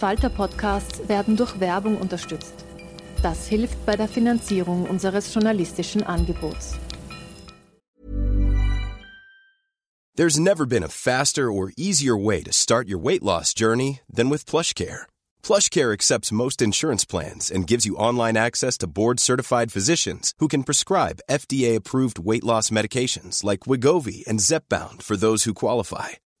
Falter-Podcasts werden durch Werbung unterstützt. Das hilft bei der Finanzierung unseres journalistischen Angebots. There's never been a faster or easier way to start your weight loss journey than with PlushCare. PlushCare accepts most insurance plans and gives you online access to board-certified physicians who can prescribe FDA-approved weight loss medications like Wigovi and Zepbound for those who qualify.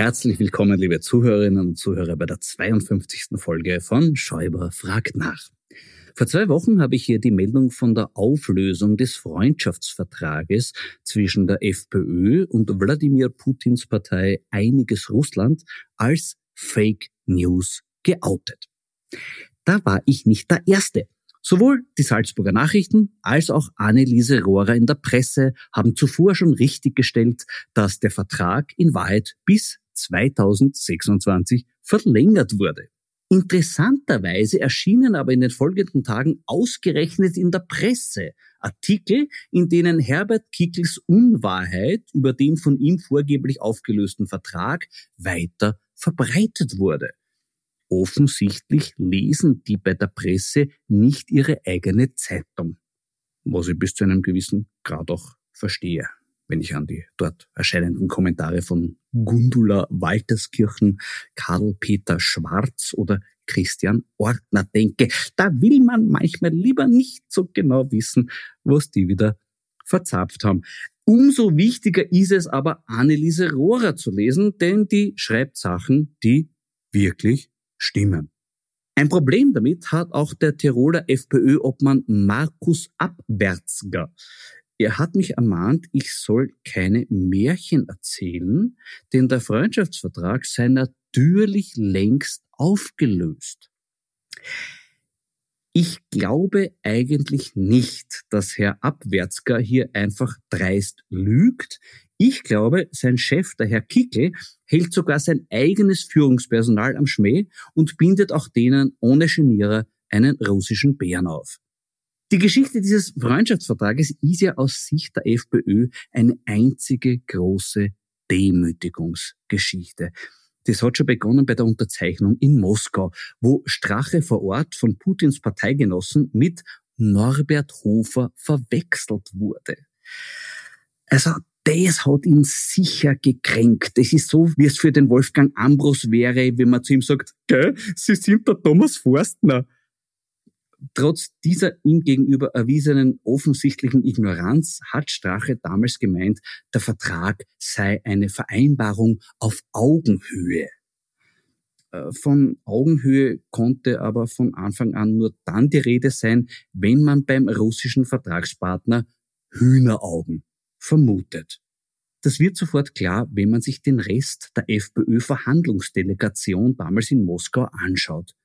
Herzlich willkommen, liebe Zuhörerinnen und Zuhörer, bei der 52. Folge von Schäuber fragt nach. Vor zwei Wochen habe ich hier die Meldung von der Auflösung des Freundschaftsvertrages zwischen der FPÖ und Wladimir Putins Partei Einiges Russland als Fake News geoutet. Da war ich nicht der Erste. Sowohl die Salzburger Nachrichten als auch Anneliese Rohrer in der Presse haben zuvor schon richtiggestellt, dass der Vertrag in Wahrheit bis 2026 verlängert wurde. Interessanterweise erschienen aber in den folgenden Tagen ausgerechnet in der Presse Artikel, in denen Herbert Kickels Unwahrheit über den von ihm vorgeblich aufgelösten Vertrag weiter verbreitet wurde. Offensichtlich lesen die bei der Presse nicht ihre eigene Zeitung, was ich bis zu einem gewissen Grad auch verstehe wenn ich an die dort erscheinenden Kommentare von Gundula Walterskirchen, Karl Peter Schwarz oder Christian Ortner denke. Da will man manchmal lieber nicht so genau wissen, was die wieder verzapft haben. Umso wichtiger ist es aber, Anneliese Rohrer zu lesen, denn die schreibt Sachen, die wirklich stimmen. Ein Problem damit hat auch der Tiroler FPÖ-Obmann Markus Abwärtsger. Er hat mich ermahnt, ich soll keine Märchen erzählen, denn der Freundschaftsvertrag sei natürlich längst aufgelöst. Ich glaube eigentlich nicht, dass Herr Abwärtsger hier einfach dreist lügt. Ich glaube, sein Chef, der Herr Kickel, hält sogar sein eigenes Führungspersonal am Schmäh und bindet auch denen ohne Genierer einen russischen Bären auf. Die Geschichte dieses Freundschaftsvertrages ist ja aus Sicht der FPÖ eine einzige große Demütigungsgeschichte. Das hat schon begonnen bei der Unterzeichnung in Moskau, wo Strache vor Ort von Putins Parteigenossen mit Norbert Hofer verwechselt wurde. Also das hat ihn sicher gekränkt. Das ist so, wie es für den Wolfgang Ambros wäre, wenn man zu ihm sagt, Gell, Sie sind der Thomas Forstner. Trotz dieser ihm gegenüber erwiesenen offensichtlichen Ignoranz hat Strache damals gemeint, der Vertrag sei eine Vereinbarung auf Augenhöhe. Äh, von Augenhöhe konnte aber von Anfang an nur dann die Rede sein, wenn man beim russischen Vertragspartner Hühneraugen vermutet. Das wird sofort klar, wenn man sich den Rest der FPÖ-Verhandlungsdelegation damals in Moskau anschaut.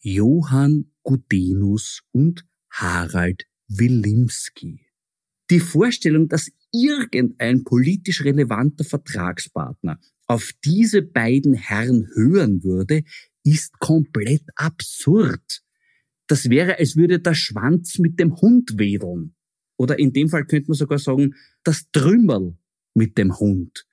Johann Gudenus und Harald Wilimski. Die Vorstellung, dass irgendein politisch relevanter Vertragspartner auf diese beiden Herren hören würde, ist komplett absurd. Das wäre, als würde der Schwanz mit dem Hund wedeln. Oder in dem Fall könnte man sogar sagen, das Trümmerl mit dem Hund.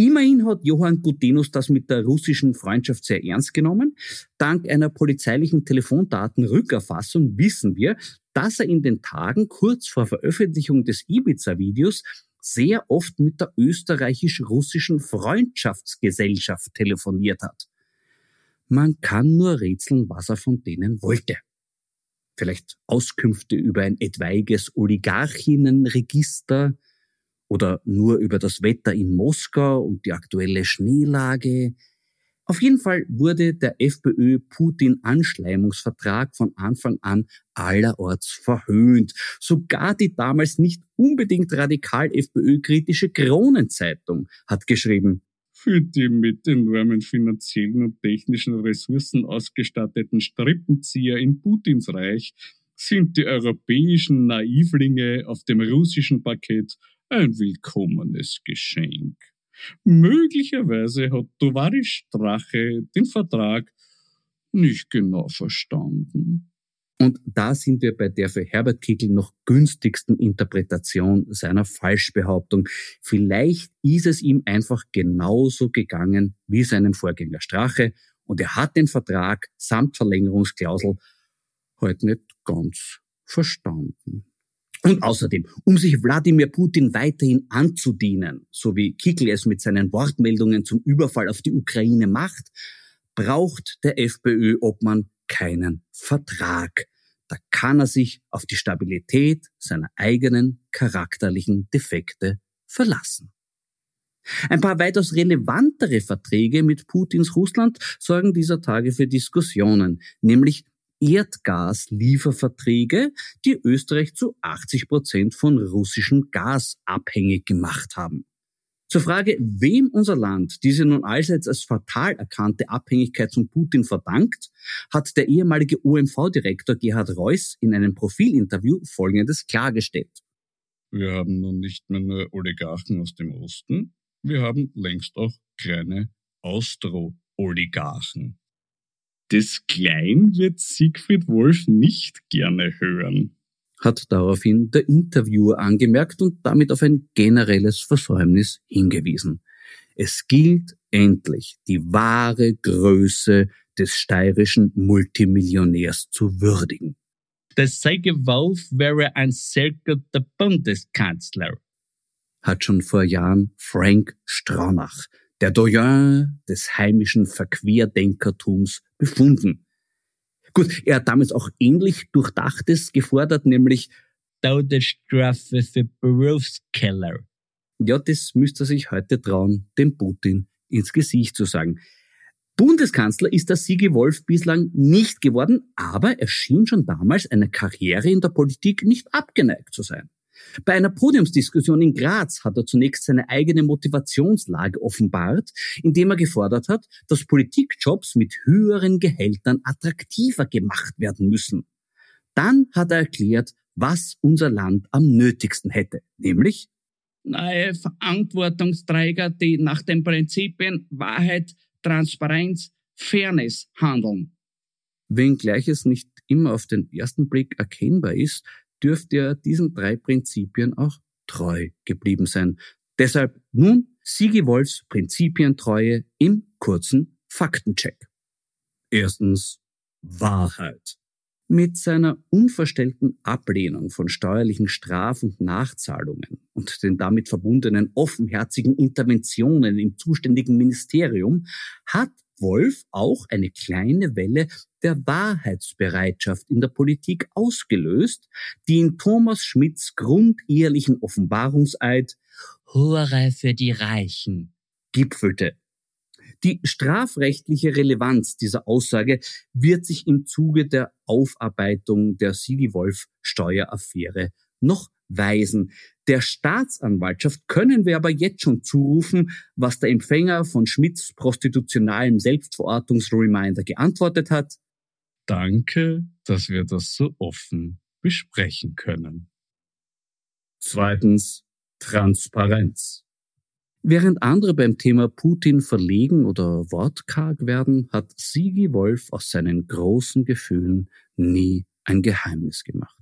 Immerhin hat Johann Gutenus das mit der russischen Freundschaft sehr ernst genommen. Dank einer polizeilichen Telefondatenrückerfassung wissen wir, dass er in den Tagen kurz vor Veröffentlichung des Ibiza-Videos sehr oft mit der österreichisch-russischen Freundschaftsgesellschaft telefoniert hat. Man kann nur rätseln, was er von denen wollte. Vielleicht Auskünfte über ein etwaiges Oligarchinnenregister, oder nur über das Wetter in Moskau und die aktuelle Schneelage. Auf jeden Fall wurde der FPÖ-Putin-Anschleimungsvertrag von Anfang an allerorts verhöhnt. Sogar die damals nicht unbedingt radikal FPÖ-kritische Kronenzeitung hat geschrieben, für die mit enormen finanziellen und technischen Ressourcen ausgestatteten Strippenzieher in Putins Reich sind die europäischen Naivlinge auf dem russischen Parkett ein willkommenes Geschenk. Möglicherweise hat Tovarisch Strache den Vertrag nicht genau verstanden. Und da sind wir bei der für Herbert Kickl noch günstigsten Interpretation seiner Falschbehauptung. Vielleicht ist es ihm einfach genauso gegangen wie seinem Vorgänger Strache und er hat den Vertrag samt Verlängerungsklausel heute nicht ganz verstanden. Und außerdem, um sich Wladimir Putin weiterhin anzudienen, so wie Kickl es mit seinen Wortmeldungen zum Überfall auf die Ukraine macht, braucht der FPÖ-Obmann keinen Vertrag. Da kann er sich auf die Stabilität seiner eigenen charakterlichen Defekte verlassen. Ein paar weitaus relevantere Verträge mit Putins Russland sorgen dieser Tage für Diskussionen, nämlich Erdgaslieferverträge, die Österreich zu 80 Prozent von russischem Gas abhängig gemacht haben. Zur Frage, wem unser Land diese nun allseits als fatal erkannte Abhängigkeit von Putin verdankt, hat der ehemalige OMV-Direktor Gerhard Reuss in einem Profilinterview Folgendes klargestellt. Wir haben nun nicht mehr nur Oligarchen aus dem Osten, wir haben längst auch kleine Austro-Oligarchen. Das Klein wird Siegfried Wolf nicht gerne hören, hat daraufhin der Interviewer angemerkt und damit auf ein generelles Versäumnis hingewiesen. Es gilt endlich, die wahre Größe des steirischen Multimillionärs zu würdigen. Der Seige Wolf wäre ein sehr guter Bundeskanzler, hat schon vor Jahren Frank Stronach, der Doyen des heimischen Verquerdenkertums, befunden. Gut, er hat damals auch ähnlich Durchdachtes gefordert, nämlich Todesstrafe für Berufskeller. Ja, das müsste er sich heute trauen, dem Putin ins Gesicht zu sagen. Bundeskanzler ist der Sigi Wolf bislang nicht geworden, aber er schien schon damals einer Karriere in der Politik nicht abgeneigt zu sein. Bei einer Podiumsdiskussion in Graz hat er zunächst seine eigene Motivationslage offenbart, indem er gefordert hat, dass Politikjobs mit höheren Gehältern attraktiver gemacht werden müssen. Dann hat er erklärt, was unser Land am nötigsten hätte, nämlich neue Verantwortungsträger, die nach den Prinzipien Wahrheit, Transparenz, Fairness handeln. Wenngleich es nicht immer auf den ersten Blick erkennbar ist, dürfte er diesen drei Prinzipien auch treu geblieben sein. Deshalb nun Sigi Wolfs Prinzipientreue im kurzen Faktencheck. Erstens Wahrheit. Mit seiner unverstellten Ablehnung von steuerlichen Straf- und Nachzahlungen und den damit verbundenen offenherzigen Interventionen im zuständigen Ministerium hat Wolf auch eine kleine Welle der Wahrheitsbereitschaft in der Politik ausgelöst, die in Thomas Schmidts grundehrlichen Offenbarungseid Hure für die Reichen gipfelte. Die strafrechtliche Relevanz dieser Aussage wird sich im Zuge der Aufarbeitung der Sigi-Wolf-Steueraffäre noch weisen. Der Staatsanwaltschaft können wir aber jetzt schon zurufen, was der Empfänger von Schmidts prostitutionalem Selbstverortungsreminder geantwortet hat. Danke, dass wir das so offen besprechen können. Zweitens Transparenz. Während andere beim Thema Putin verlegen oder wortkarg werden, hat Sigi Wolf aus seinen großen Gefühlen nie ein Geheimnis gemacht.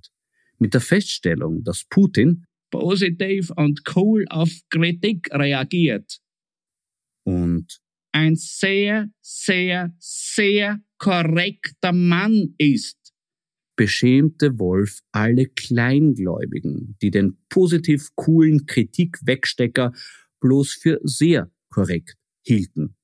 Mit der Feststellung, dass Putin positiv und cool auf Kritik reagiert und ein sehr, sehr, sehr korrekter Mann ist, beschämte Wolf alle Kleingläubigen, die den positiv coolen Kritikwegstecker bloß für sehr korrekt hielten.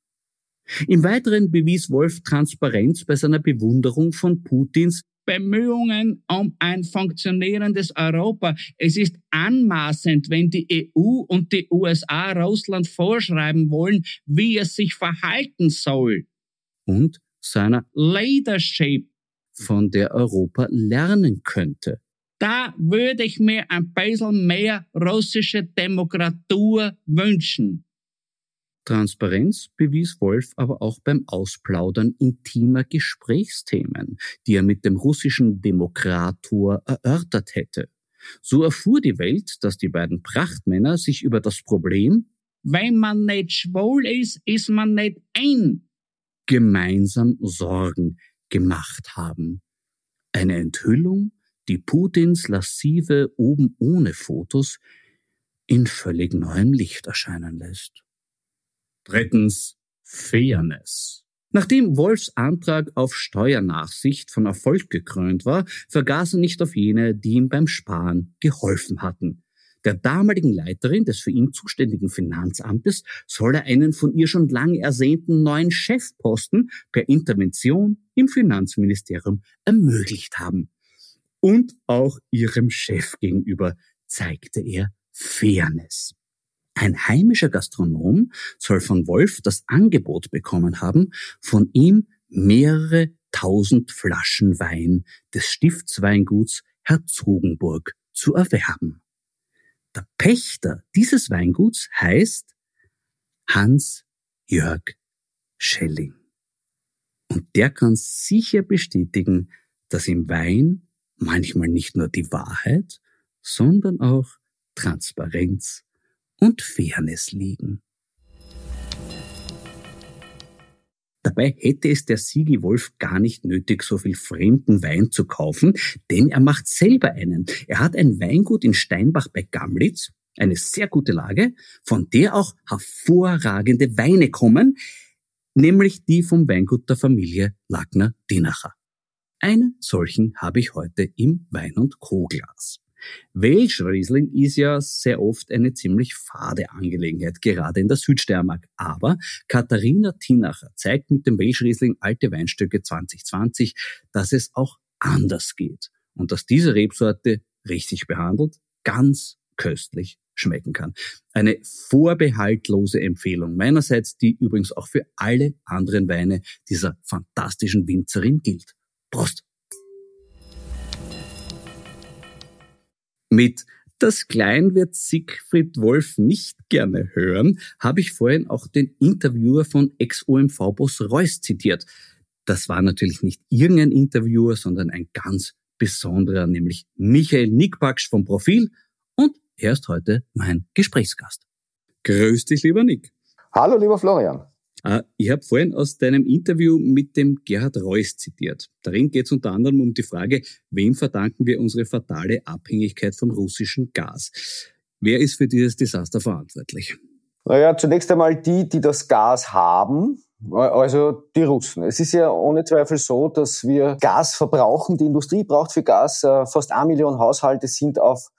Im Weiteren bewies Wolf Transparenz bei seiner Bewunderung von Putins Bemühungen um ein funktionierendes Europa. Es ist anmaßend, wenn die EU und die USA Russland vorschreiben wollen, wie es sich verhalten soll. Und seiner Leadership, von der Europa lernen könnte. Da würde ich mir ein bisschen mehr russische Demokratur wünschen. Transparenz bewies Wolf aber auch beim Ausplaudern intimer Gesprächsthemen, die er mit dem russischen Demokrator erörtert hätte. So erfuhr die Welt, dass die beiden Prachtmänner sich über das Problem Wenn man nicht schwul ist, ist man nicht ein. gemeinsam Sorgen gemacht haben. Eine Enthüllung, die Putins lassive oben ohne Fotos in völlig neuem Licht erscheinen lässt. Drittens Fairness. Nachdem Wolfs Antrag auf Steuernachsicht von Erfolg gekrönt war, vergaß er nicht auf jene, die ihm beim Sparen geholfen hatten. Der damaligen Leiterin des für ihn zuständigen Finanzamtes soll er einen von ihr schon lange ersehnten neuen Chefposten per Intervention im Finanzministerium ermöglicht haben. Und auch ihrem Chef gegenüber zeigte er Fairness. Ein heimischer Gastronom soll von Wolf das Angebot bekommen haben, von ihm mehrere tausend Flaschen Wein des Stiftsweinguts Herzogenburg zu erwerben. Der Pächter dieses Weinguts heißt Hans-Jörg Schelling. Und der kann sicher bestätigen, dass im Wein manchmal nicht nur die Wahrheit, sondern auch Transparenz und Fairness liegen. Dabei hätte es der Sigi Wolf gar nicht nötig, so viel fremden Wein zu kaufen, denn er macht selber einen. Er hat ein Weingut in Steinbach bei Gamlitz, eine sehr gute Lage, von der auch hervorragende Weine kommen, nämlich die vom Weingut der Familie Lackner-Dinacher. Einen solchen habe ich heute im Wein- und Co-Glas. Welschriesling ist ja sehr oft eine ziemlich fade Angelegenheit, gerade in der Südsteiermark. Aber Katharina Tinacher zeigt mit dem Welschriesling Alte Weinstücke 2020, dass es auch anders geht und dass diese Rebsorte richtig behandelt ganz köstlich schmecken kann. Eine vorbehaltlose Empfehlung meinerseits, die übrigens auch für alle anderen Weine dieser fantastischen Winzerin gilt. Prost! Mit das Klein wird Siegfried Wolf nicht gerne hören, habe ich vorhin auch den Interviewer von Ex-OMV-Boss Reuss zitiert. Das war natürlich nicht irgendein Interviewer, sondern ein ganz besonderer, nämlich Michael Nickbaksch vom Profil und er ist heute mein Gesprächsgast. Grüß dich, lieber Nick. Hallo, lieber Florian. Äh, ich habe vorhin aus deinem Interview mit dem Gerhard Reuss zitiert. Darin geht es unter anderem um die Frage, wem verdanken wir unsere fatale Abhängigkeit vom russischen Gas? Wer ist für dieses Desaster verantwortlich? Naja, zunächst einmal die, die das Gas haben, also die Russen. Es ist ja ohne Zweifel so, dass wir Gas verbrauchen. Die Industrie braucht für Gas. Äh, fast eine Million Haushalte sind auf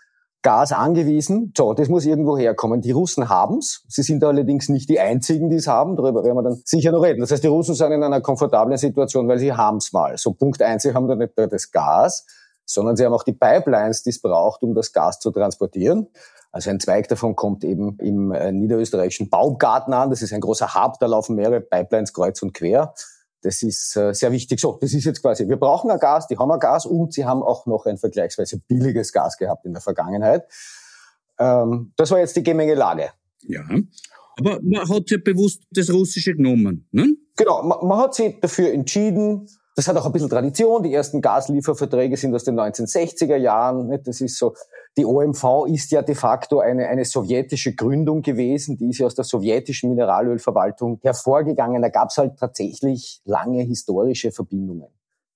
Gas angewiesen. So, das muss irgendwo herkommen. Die Russen haben's. Sie sind allerdings nicht die einzigen, die es haben. Darüber werden wir dann sicher noch reden. Das heißt, die Russen sind in einer komfortablen Situation, weil sie haben's mal. So Punkt eins, sie haben da nicht nur das Gas, sondern sie haben auch die Pipelines, die es braucht, um das Gas zu transportieren. Also ein Zweig davon kommt eben im äh, niederösterreichischen Baumgarten an. Das ist ein großer Hub, da laufen mehrere Pipelines kreuz und quer. Das ist äh, sehr wichtig. So, das ist jetzt quasi, wir brauchen ein Gas, die haben ein Gas und sie haben auch noch ein vergleichsweise billiges Gas gehabt in der Vergangenheit. Ähm, das war jetzt die Gemengelage. Ja, aber man hat ja bewusst das Russische genommen, ne? Genau, man, man hat sich dafür entschieden, das hat auch ein bisschen Tradition. Die ersten Gaslieferverträge sind aus den 1960er Jahren. Das ist so Die OMV ist ja de facto eine, eine sowjetische Gründung gewesen, die ist ja aus der sowjetischen Mineralölverwaltung hervorgegangen. Da gab es halt tatsächlich lange historische Verbindungen.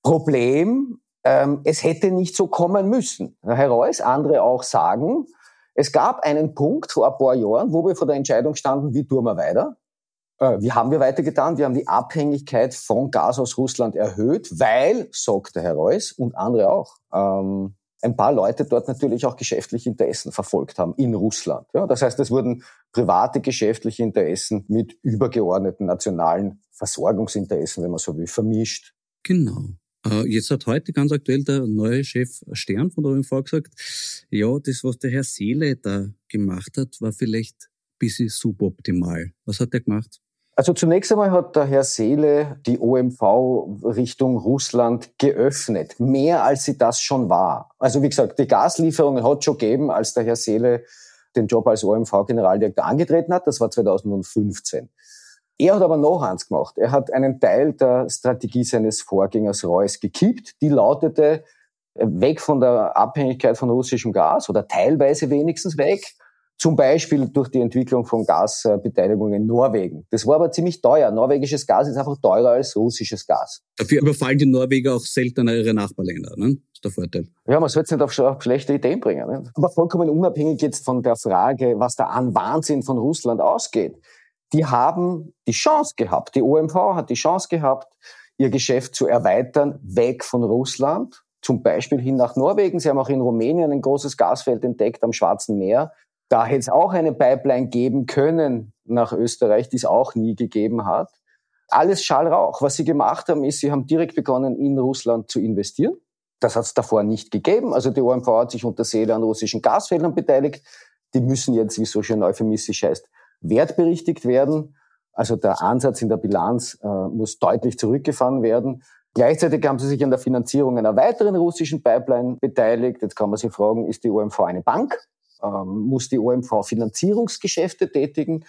Problem, ähm, es hätte nicht so kommen müssen. Herr Reuss, andere auch sagen, es gab einen Punkt vor ein paar Jahren, wo wir vor der Entscheidung standen, wie tun wir weiter? Äh, wie haben wir weitergetan? Wir haben die Abhängigkeit von Gas aus Russland erhöht, weil, sagt der Herr Reuss und andere auch, ähm, ein paar Leute dort natürlich auch geschäftliche Interessen verfolgt haben in Russland. Ja, das heißt, es wurden private geschäftliche Interessen mit übergeordneten nationalen Versorgungsinteressen, wenn man so will, vermischt. Genau. Äh, jetzt hat heute ganz aktuell der neue Chef Stern von der OMV gesagt, ja, das, was der Herr Seele da gemacht hat, war vielleicht ein bisschen suboptimal. Was hat er gemacht? Also zunächst einmal hat der Herr Seele die OMV Richtung Russland geöffnet, mehr als sie das schon war. Also wie gesagt, die Gaslieferungen hat schon gegeben, als der Herr Seele den Job als OMV-Generaldirektor angetreten hat. Das war 2015. Er hat aber noch eins gemacht. Er hat einen Teil der Strategie seines Vorgängers Reuss gekippt. Die lautete, weg von der Abhängigkeit von russischem Gas oder teilweise wenigstens weg zum Beispiel durch die Entwicklung von Gasbeteiligungen in Norwegen. Das war aber ziemlich teuer. Norwegisches Gas ist einfach teurer als russisches Gas. Dafür überfallen die Norweger auch seltener ihre Nachbarländer. Ne? Das ist der Vorteil. Ja, man soll es nicht auf, auf, schlechte Ideen bringen. Ne? Aber vollkommen unabhängig jetzt von der Frage, was da an Wahnsinn von Russland ausgeht. Die haben die Chance gehabt. Die OMV hat die Chance gehabt, ihr Geschäft zu erweitern, weg von Russland, zum Beispiel hin nach Norwegen. Sie haben auch in Rumänien ein großes Gasfeld entdeckt am Schwarzen Meer. Da hätte es auch eine Pipeline geben können nach Österreich, die es auch nie gegeben hat. Alles Schallrauch. Was sie gemacht haben, ist, sie haben direkt begonnen, in Russland zu investieren. Das hat es davor nicht gegeben. Also die OMV hat sich unter Seele an russischen Gasfeldern beteiligt. Die müssen jetzt, wie so schön euphemistisch heißt, wertberichtigt werden. Also der Ansatz in der Bilanz äh, muss deutlich zurückgefahren werden. Gleichzeitig haben sie sich an der Finanzierung einer weiteren russischen Pipeline beteiligt. Jetzt kann man sich fragen, ist die OMV eine Bank? Ähm, muss die OMV Finanzierungsgeschäfte tätigen,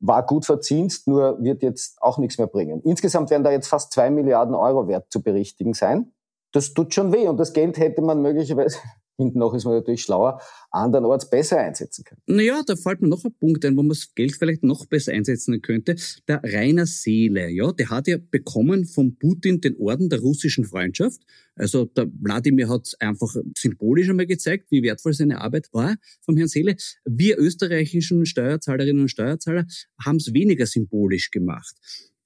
war gut verzinst, nur wird jetzt auch nichts mehr bringen. Insgesamt werden da jetzt fast zwei Milliarden Euro wert zu berichtigen sein. Das tut schon weh und das Geld hätte man möglicherweise hinten noch ist man natürlich schlauer, andernorts besser einsetzen können. Naja, da fällt mir noch ein Punkt ein, wo man das Geld vielleicht noch besser einsetzen könnte. Der Rainer Seele, ja, der hat ja bekommen von Putin den Orden der russischen Freundschaft. Also der Wladimir hat einfach symbolisch einmal gezeigt, wie wertvoll seine Arbeit war vom Herrn Seele. Wir österreichischen Steuerzahlerinnen und Steuerzahler haben es weniger symbolisch gemacht.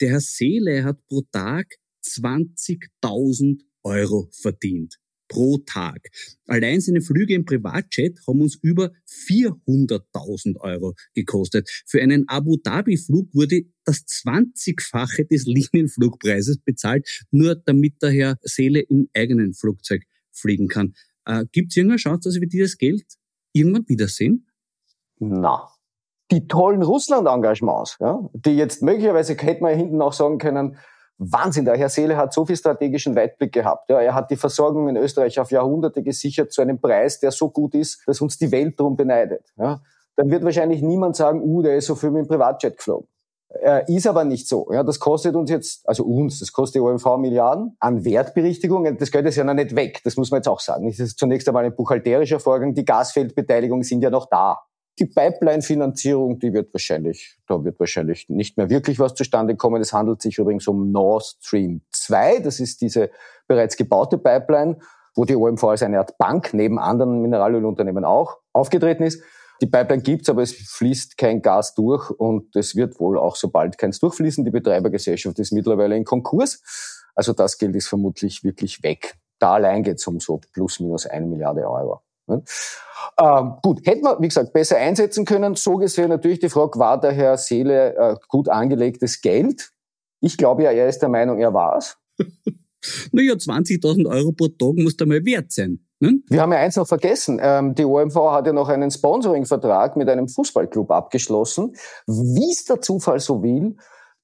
Der Herr Seele hat pro Tag 20.000 Euro verdient pro Tag. Allein seine Flüge im Privatjet haben uns über 400.000 Euro gekostet. Für einen Abu Dhabi-Flug wurde das 20-fache des Linienflugpreises bezahlt, nur damit der Herr Seele im eigenen Flugzeug fliegen kann. Äh, Gibt es irgendeine Chance, dass wir dieses Geld irgendwann wiedersehen? Na, die tollen Russland-Engagements, ja, die jetzt möglicherweise hätte man hinten auch sagen können, Wahnsinn, der Herr Seele hat so viel strategischen Weitblick gehabt. Ja, er hat die Versorgung in Österreich auf Jahrhunderte gesichert zu einem Preis, der so gut ist, dass uns die Welt darum beneidet. Ja, dann wird wahrscheinlich niemand sagen, uh, der ist so viel mit dem Privatjet geflogen. Er ist aber nicht so. Ja, das kostet uns jetzt, also uns, das kostet die OMV Milliarden an Wertberichtigung. Das Geld ist ja noch nicht weg. Das muss man jetzt auch sagen. Das ist zunächst einmal ein buchhalterischer Vorgang. Die Gasfeldbeteiligungen sind ja noch da. Die Pipeline-Finanzierung, die wird wahrscheinlich, da wird wahrscheinlich nicht mehr wirklich was zustande kommen. Es handelt sich übrigens um Nord Stream 2. Das ist diese bereits gebaute Pipeline, wo die OMV als eine Art Bank neben anderen Mineralölunternehmen auch aufgetreten ist. Die Pipeline gibt's, aber es fließt kein Gas durch und es wird wohl auch sobald keins durchfließen. Die Betreibergesellschaft ist mittlerweile in Konkurs. Also das Geld ist vermutlich wirklich weg. Da allein geht's um so plus minus eine Milliarde Euro. Ähm, gut, hätten wir, wie gesagt, besser einsetzen können. So gesehen natürlich die Frage, war der Herr Seele äh, gut angelegtes Geld? Ich glaube ja, er ist der Meinung, er war es. naja, 20.000 Euro pro Tag muss da mal wert sein. Ne? Wir haben ja eins noch vergessen. Ähm, die OMV hat ja noch einen Sponsoring-Vertrag mit einem Fußballclub abgeschlossen. Wie es der Zufall so will,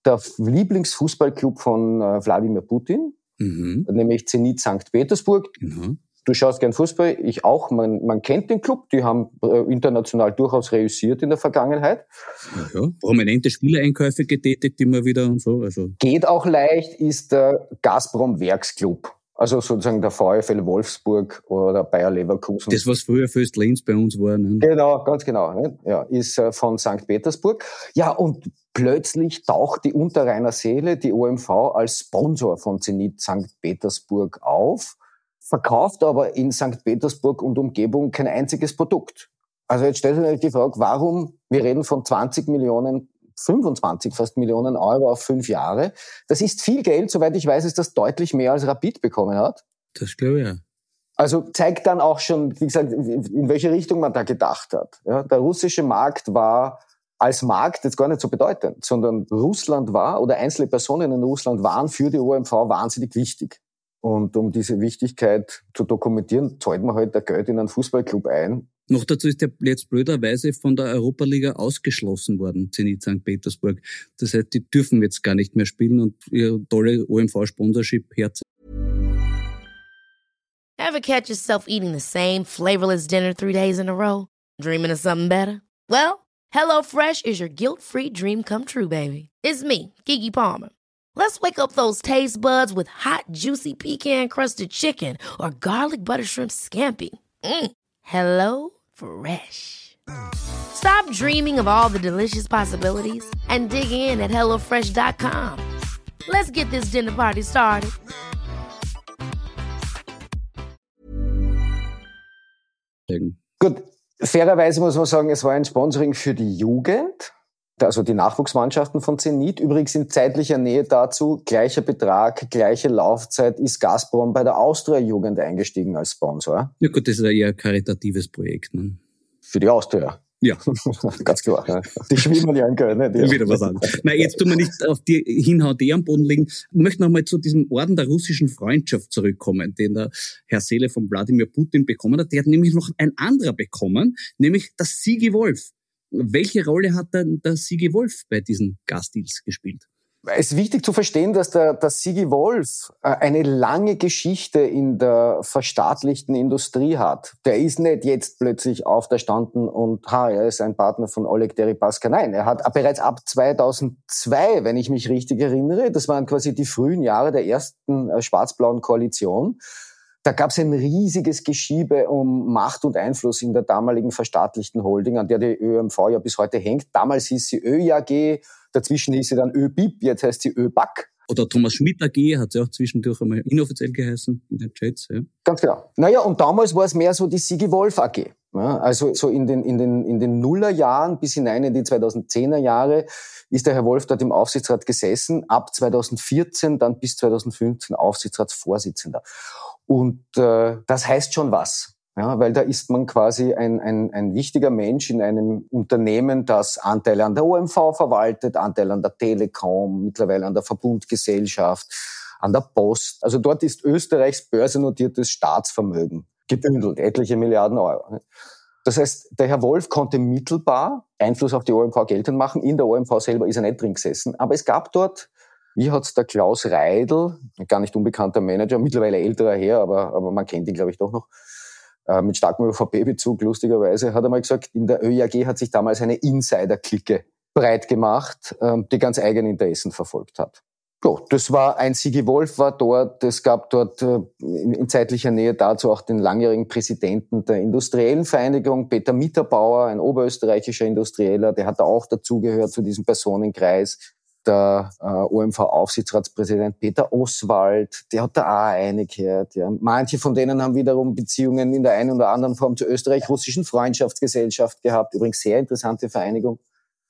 der Lieblingsfußballclub von äh, Wladimir Putin, mhm. nämlich Zenit St. Petersburg. Genau. Du schaust gern Fußball, ich auch. Man, man kennt den Club, die haben äh, international durchaus reüssiert in der Vergangenheit. Ja, ja. prominente Spielereinkäufe getätigt immer wieder und so. Also. Geht auch leicht, ist der Gazprom Werksclub. Also sozusagen der VfL Wolfsburg oder Bayer Leverkusen. Das, was früher Föst Linz bei uns war. Ne? Genau, ganz genau. Ne? Ja, ist äh, von St. Petersburg. Ja, und plötzlich taucht die Unterrheiner Seele, die OMV, als Sponsor von Zenit St. Petersburg auf, verkauft aber in St. Petersburg und Umgebung kein einziges Produkt. Also jetzt stellt sich die Frage, warum, wir reden von 20 Millionen 25 fast Millionen Euro auf fünf Jahre. Das ist viel Geld, soweit ich weiß, ist das deutlich mehr als Rapid bekommen hat. Das glaube ich ja. Also zeigt dann auch schon, wie gesagt, in welche Richtung man da gedacht hat. Ja, der russische Markt war als Markt jetzt gar nicht so bedeutend, sondern Russland war oder einzelne Personen in Russland waren für die OMV wahnsinnig wichtig. Und um diese Wichtigkeit zu dokumentieren, zahlt man halt der Geld in einen Fußballclub ein, noch dazu ist der jetzt blöderweise von der Europaliga ausgeschlossen worden, Zenit St. Petersburg. Das heißt, die dürfen jetzt gar nicht mehr spielen und ihr tolle OMV-Sponsorship herz. Ever catch yourself eating the same flavorless dinner three days in a row? Dreaming of something better? Well, HelloFresh is your guilt-free dream come true, baby. It's me, Kiki Palmer. Let's wake up those taste buds with hot, juicy pecan-crusted chicken or garlic butter shrimp scampi. Mm. Hello Fresh. Stop dreaming of all the delicious possibilities and dig in at HelloFresh.com. Let's get this dinner party started. Gut, fairerweise muss man sagen, es war ein Sponsoring für die Jugend, also die Nachwuchsmannschaften von Zenit. Übrigens in zeitlicher Nähe dazu, gleicher Betrag, gleiche Laufzeit, ist Gazprom bei der Austria-Jugend eingestiegen als Sponsor. Ja gut, das ist ja eher ein karitatives Projekt. Ne? Für die Austria. Ja. Ganz klar. Ja. Die schwimmen ja in Köln. Ne? Die Wieder was anderes. Nein, jetzt tun wir nicht auf die Hinhauen, die am Boden liegen. Ich möchte nochmal zu diesem Orden der russischen Freundschaft zurückkommen, den der Herr Seele von Wladimir Putin bekommen hat. Der hat nämlich noch ein anderer bekommen, nämlich das Sigi Wolf. Welche Rolle hat denn der Sigi Wolf bei diesen Gasdeals gespielt? Es ist wichtig zu verstehen, dass der, der Sigi Wolf äh, eine lange Geschichte in der verstaatlichten Industrie hat. Der ist nicht jetzt plötzlich auferstanden und ha, er ist ein Partner von Oleg Deripaska. Nein, er hat bereits ab 2002, wenn ich mich richtig erinnere, das waren quasi die frühen Jahre der ersten äh, schwarz-blauen Koalition, da gab es ein riesiges Geschiebe um Macht und Einfluss in der damaligen verstaatlichten Holding, an der die ÖMV ja bis heute hängt. Damals hieß sie ÖJAG, Dazwischen hieß sie dann ÖBIP, jetzt heißt sie ÖBAC. Oder Thomas Schmidt AG hat sie auch zwischendurch einmal inoffiziell geheißen in den Chats. Ja. Ganz genau. Naja, und damals war es mehr so die Sigi Wolf AG. Ja, also so in den, in den, in den Nullerjahren bis hinein in die 2010er Jahre ist der Herr Wolf dort im Aufsichtsrat gesessen, ab 2014 dann bis 2015 Aufsichtsratsvorsitzender. Und äh, das heißt schon was. Ja, weil da ist man quasi ein, ein, ein wichtiger Mensch in einem Unternehmen, das Anteile an der OMV verwaltet, Anteile an der Telekom, mittlerweile an der Verbundgesellschaft, an der Post. Also dort ist Österreichs börsennotiertes Staatsvermögen gebündelt, etliche Milliarden Euro. Das heißt, der Herr Wolf konnte mittelbar Einfluss auf die OMV geltend machen. In der OMV selber ist er nicht drin gesessen. Aber es gab dort, wie hat der Klaus Reidel, gar nicht unbekannter Manager, mittlerweile älterer Herr, aber, aber man kennt ihn, glaube ich, doch noch, äh, mit starkem ÖVP-Bezug, lustigerweise, hat er mal gesagt, in der ÖJAG hat sich damals eine Insider-Clique breit gemacht, ähm, die ganz eigene Interessen verfolgt hat. Ja, das war ein Sigi Wolf war dort. Es gab dort äh, in, zeitlicher Nähe dazu auch den langjährigen Präsidenten der Industriellen Vereinigung, Peter Mitterbauer, ein oberösterreichischer Industrieller, der hat auch dazugehört zu diesem Personenkreis der äh, OMV-Aufsichtsratspräsident Peter Oswald, der hat da auch eingehört. Ja. Manche von denen haben wiederum Beziehungen in der einen oder anderen Form zur österreich-russischen Freundschaftsgesellschaft gehabt. Übrigens sehr interessante Vereinigung.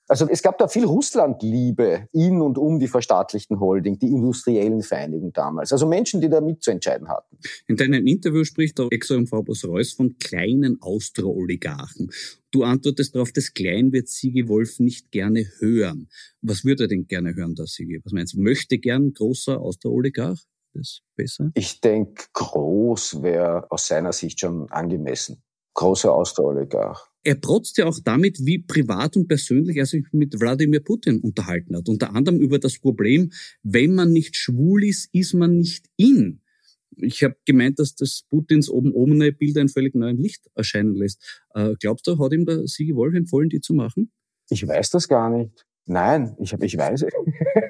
Also es gab da viel Russlandliebe in und um die verstaatlichten Holding, die industriellen Vereinigung damals. Also Menschen, die da mitzuentscheiden hatten. In deinem Interview spricht der Ex-OMV-Boss Reuss von kleinen Austro-Oligarchen. Du antwortest darauf, das Klein wird Sigi Wolf nicht gerne hören. Was würde er denn gerne hören, der Sigi? Was meinst du? Möchte gern großer Austro-Oligarch? Das besser? Ich denke, groß wäre aus seiner Sicht schon angemessen. Großer Austro-Oligarch er protzt ja auch damit, wie privat und persönlich er sich mit Wladimir Putin unterhalten hat. Unter anderem über das Problem, wenn man nicht schwul ist, ist man nicht in. Ich habe gemeint, dass das Putins oben ohne Bilder in völlig neuen Licht erscheinen lässt. Äh, glaubst du, hat ihm der Sigi Wolf empfohlen, die zu machen? Ich weiß das gar nicht. Nein, ich, hab, ich weiß.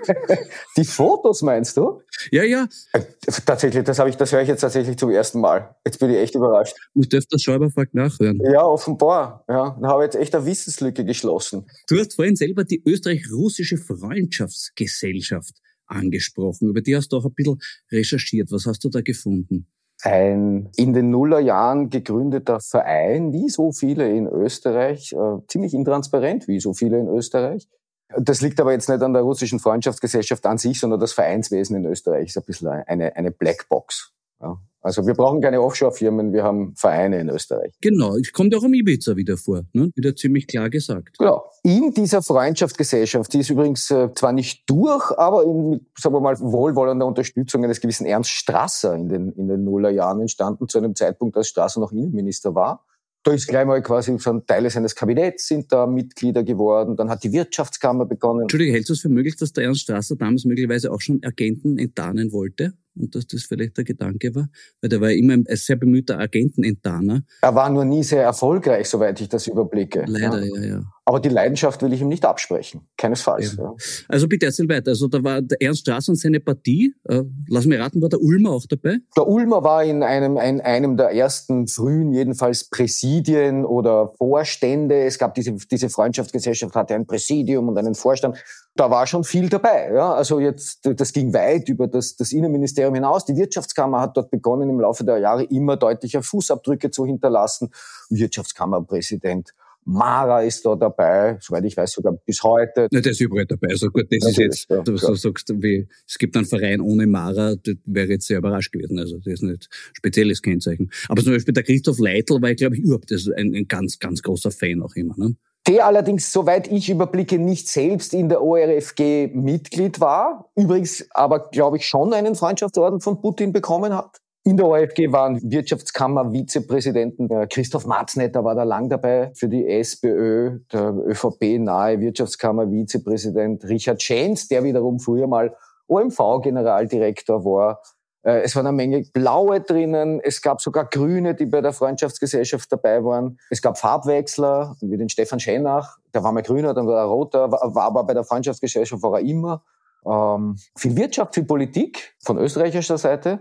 die Fotos meinst du? Ja, ja. Äh, tatsächlich, das habe ich, das höre ich jetzt tatsächlich zum ersten Mal. Jetzt bin ich echt überrascht. Du dürft das Schäuber fragt nachhören. Ja, offenbar. Ja, da habe ich jetzt echt eine Wissenslücke geschlossen. Du hast vorhin selber die österreich-russische Freundschaftsgesellschaft angesprochen. Über die hast du auch ein bisschen recherchiert. Was hast du da gefunden? ein in den Nullerjahren gegründeter Verein, wie so viele in Österreich, äh, ziemlich intransparent, wie so viele in Österreich. Das liegt aber jetzt nicht an der russischen Freundschaftsgesellschaft an sich, sondern das Vereinswesen in Österreich ist ein bisschen eine, eine Blackbox. Ja. Also wir brauchen keine Offshore-Firmen, wir haben Vereine in Österreich. Genau, es kommt auch am Ibiza wieder vor, ne? wieder ziemlich klar gesagt. Genau. In dieser Freundschaftsgesellschaft, die ist übrigens äh, zwar nicht durch, aber in, mit, sagen wir mal, wohlwollender Unterstützung eines gewissen Ernst Strasser in den, in den Nullerjahren entstanden, zu einem Zeitpunkt, als Strasser noch Innenminister war. Da ist gleich mal quasi so Teile seines Kabinetts sind da Mitglieder geworden. Dann hat die Wirtschaftskammer begonnen. Entschuldige, hältst du es für möglich, dass der Ernst Strasser damals möglicherweise auch schon Agenten enttarnen wollte? Und dass das vielleicht der Gedanke war? Weil der war immer ein sehr bemühter Agentenenttarner. Er war nur nie sehr erfolgreich, soweit ich das überblicke. Leider, ja, ja. ja. Aber die Leidenschaft will ich ihm nicht absprechen. Keinesfalls. Ja. Also bitte erzähl weiter. Also da war der Ernst Straß und seine Partie. Äh, lass mich raten, war der Ulmer auch dabei? Der Ulmer war in einem, in einem der ersten frühen, jedenfalls Präsidien oder Vorstände. Es gab diese, diese Freundschaftsgesellschaft, hatte ein Präsidium und einen Vorstand. Da war schon viel dabei. Ja? Also jetzt, das ging weit über das, das Innenministerium hinaus. Die Wirtschaftskammer hat dort begonnen, im Laufe der Jahre immer deutlicher Fußabdrücke zu hinterlassen. Wirtschaftskammerpräsident Mara ist da dabei, soweit ich weiß, sogar bis heute. Ja, der ist überall dabei. Also gut, das Natürlich, ist jetzt, ja, du ja. sagst, wie, es gibt einen Verein ohne Mara, das wäre jetzt sehr überrascht gewesen. Also das ist nicht spezielles Kennzeichen. Aber zum Beispiel der Christoph Leitl war, glaube ich, überhaupt ein, ein ganz, ganz großer Fan auch immer. Ne? Der allerdings, soweit ich überblicke, nicht selbst in der ORFG Mitglied war, übrigens aber, glaube ich, schon einen Freundschaftsorden von Putin bekommen hat. In der OFG waren Wirtschaftskammer-Vizepräsidenten Christoph Marznetter war da lang dabei für die SPÖ, der ÖVP-nahe Wirtschaftskammer-Vizepräsident Richard Schenz, der wiederum früher mal OMV-Generaldirektor war. Äh, es waren eine Menge Blaue drinnen. Es gab sogar Grüne, die bei der Freundschaftsgesellschaft dabei waren. Es gab Farbwechsler, wie den Stefan Schenach. Der war mal Grüner, dann war er Roter, war aber bei der Freundschaftsgesellschaft war er immer. Ähm, viel Wirtschaft, viel Politik von österreichischer Seite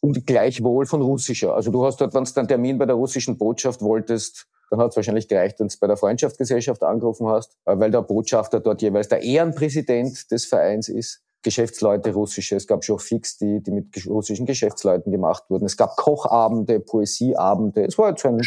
und gleichwohl von russischer. Also du hast dort, wenn du einen Termin bei der russischen Botschaft wolltest, dann hat es wahrscheinlich gereicht, wenn du bei der Freundschaftsgesellschaft angerufen hast, äh, weil der Botschafter dort jeweils der Ehrenpräsident des Vereins ist. Geschäftsleute russische. Es gab schon fix, die, die mit russischen Geschäftsleuten gemacht wurden. Es gab Kochabende, Poesieabende. Es war jetzt so eine,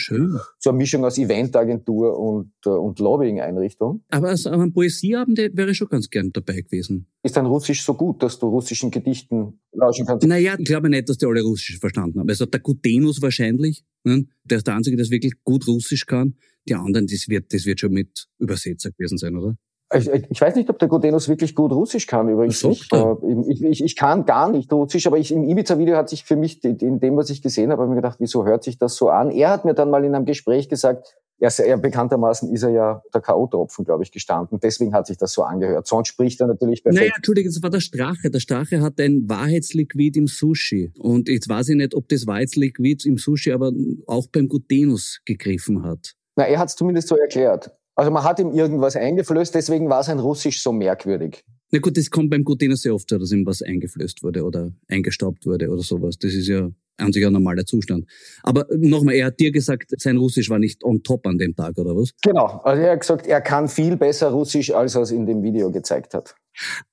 so eine Mischung aus Eventagentur und, äh, und Lobbying-Einrichtung. Aber also an Poesieabende wäre ich schon ganz gern dabei gewesen. Ist dein Russisch so gut, dass du russischen Gedichten lauschen kannst? Naja, ich glaube nicht, dass die alle Russisch verstanden haben. Also der Gutenus wahrscheinlich, ne? der ist der Einzige, der wirklich gut Russisch kann. Die anderen, das wird, das wird schon mit Übersetzer gewesen sein, oder? Ich, ich weiß nicht, ob der Godenus wirklich gut Russisch kann übrigens. Ich, äh, ich, ich, ich kann gar nicht Russisch, aber ich, im Ibiza-Video hat sich für mich, in dem, was ich gesehen habe, habe ich mir gedacht, wieso hört sich das so an? Er hat mir dann mal in einem Gespräch gesagt, er, er bekanntermaßen ist er ja der K.O.-Tropfen, glaube ich, gestanden. Deswegen hat sich das so angehört. Sonst spricht er natürlich perfekt. Naja, Entschuldige, das war der Strache. Der Strache hat ein Wahrheitsliquid im Sushi. Und jetzt weiß ich nicht, ob das Wahrheitsliquid im Sushi aber auch beim Gutenus gegriffen hat. Na, er hat es zumindest so erklärt. Also man hat ihm irgendwas eingeflößt, deswegen war sein Russisch so merkwürdig. Na gut, das kommt beim Gutiner sehr oft, dass ihm was eingeflößt wurde oder eingestaubt wurde oder sowas. Das ist ja an sich ein normaler Zustand. Aber nochmal, er hat dir gesagt, sein Russisch war nicht on top an dem Tag, oder was? Genau. Also er hat gesagt, er kann viel besser Russisch, als er es in dem Video gezeigt hat.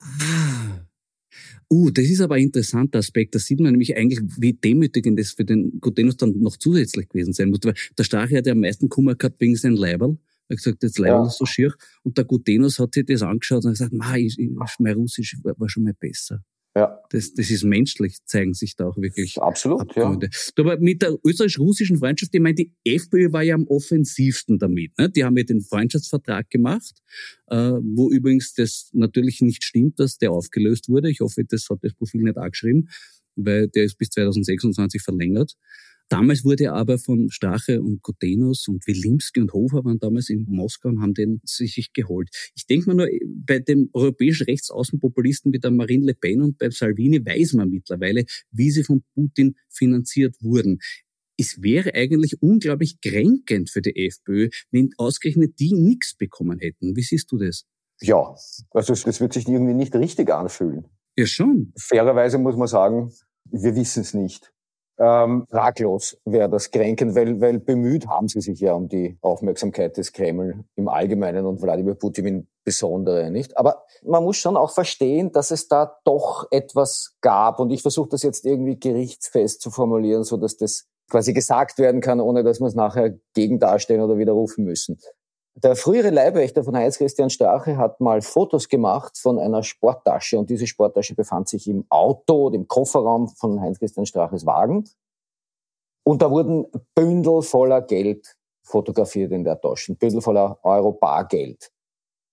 Ah. Uh, das ist aber ein interessanter Aspekt. Da sieht man nämlich eigentlich, wie demütigend das für den Gutenus dann noch zusätzlich gewesen sein muss. Weil der Strache hat ja am meisten Kummer gehabt wegen seinem Leiberl. Er hat gesagt, jetzt leider ja. so schier. Und der Gutenus hat sich das angeschaut und gesagt, ich, ich, mein Russisch war schon mal besser. Ja. Das, das ist menschlich, zeigen sich da auch wirklich. Absolut, Abgründe. ja. Aber mit der österreichisch-russischen Freundschaft, ich meine, die FPÖ war ja am offensivsten damit. Ne? Die haben ja den Freundschaftsvertrag gemacht, äh, wo übrigens das natürlich nicht stimmt, dass der aufgelöst wurde. Ich hoffe, das hat das Profil nicht angeschrieben, weil der ist bis 2026 verlängert. Damals wurde aber von Strache und Kotenos und Wilimski und Hofer waren damals in Moskau und haben den sich geholt. Ich denke mal nur, bei den europäischen Rechtsaußenpopulisten wie der Marine Le Pen und bei Salvini weiß man mittlerweile, wie sie von Putin finanziert wurden. Es wäre eigentlich unglaublich kränkend für die FPÖ, wenn ausgerechnet die nichts bekommen hätten. Wie siehst du das? Ja, also das wird sich irgendwie nicht richtig anfühlen. Ja, schon. Fairerweise muss man sagen, wir wissen es nicht. Ähm, fraglos wäre das kränkend, weil, weil bemüht haben sie sich ja um die Aufmerksamkeit des Kreml im Allgemeinen und Wladimir Putin im Besonderen, nicht? Aber man muss schon auch verstehen, dass es da doch etwas gab und ich versuche das jetzt irgendwie gerichtsfest zu formulieren, so dass das quasi gesagt werden kann, ohne dass wir es nachher gegen darstellen oder widerrufen müssen. Der frühere Leibwächter von Heinz-Christian Strache hat mal Fotos gemacht von einer Sporttasche und diese Sporttasche befand sich im Auto, dem Kofferraum von Heinz-Christian Straches Wagen. Und da wurden Bündel voller Geld fotografiert in der Tasche, Bündel voller Euro Bargeld.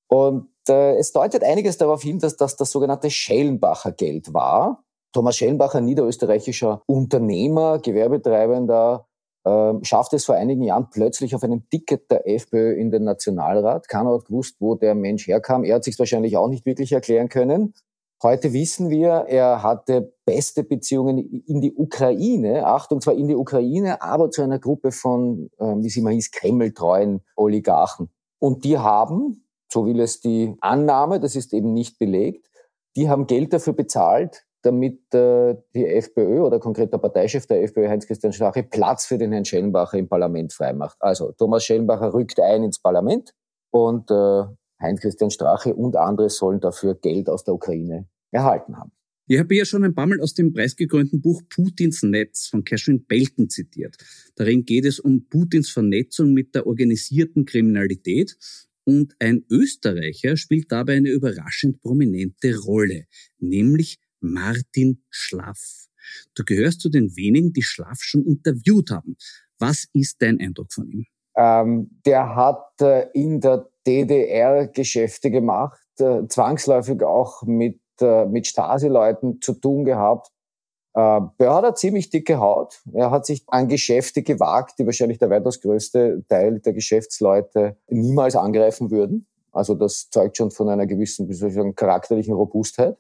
Und äh, es deutet einiges darauf hin, dass das das sogenannte Schellenbacher Geld war. Thomas Schellenbacher, niederösterreichischer Unternehmer, Gewerbetreibender, ähm, schafft es vor einigen Jahren plötzlich auf einem Ticket der FPÖ in den Nationalrat. Keiner hat gewusst, wo der Mensch herkam. Er hat sich wahrscheinlich auch nicht wirklich erklären können. Heute wissen wir, er hatte beste Beziehungen in die Ukraine. Achtung, zwar in die Ukraine, aber zu einer Gruppe von, äh, wie sie mal hieß, Kreml-treuen Oligarchen. Und die haben, so will es die Annahme, das ist eben nicht belegt, die haben Geld dafür bezahlt, damit äh, die FPÖ oder konkret der Parteichef der FPÖ, Heinz-Christian Strache, Platz für den Herrn Schellenbacher im Parlament freimacht. Also Thomas Schellenbacher rückt ein ins Parlament und äh, Heinz-Christian Strache und andere sollen dafür Geld aus der Ukraine erhalten haben. Ich habe ja schon ein paar Mal aus dem preisgekrönten Buch Putins Netz von Catherine Belton zitiert. Darin geht es um Putins Vernetzung mit der organisierten Kriminalität und ein Österreicher spielt dabei eine überraschend prominente Rolle, nämlich Martin Schlaff. Du gehörst zu den wenigen, die Schlaff schon interviewt haben. Was ist dein Eindruck von ihm? Ähm, der hat äh, in der DDR Geschäfte gemacht, äh, zwangsläufig auch mit, äh, mit Stasi-Leuten zu tun gehabt. Äh, er hat eine ziemlich dicke Haut. Er hat sich an Geschäfte gewagt, die wahrscheinlich der weitaus größte Teil der Geschäftsleute niemals angreifen würden. Also das zeugt schon von einer gewissen, wie soll ich sagen, charakterlichen Robustheit.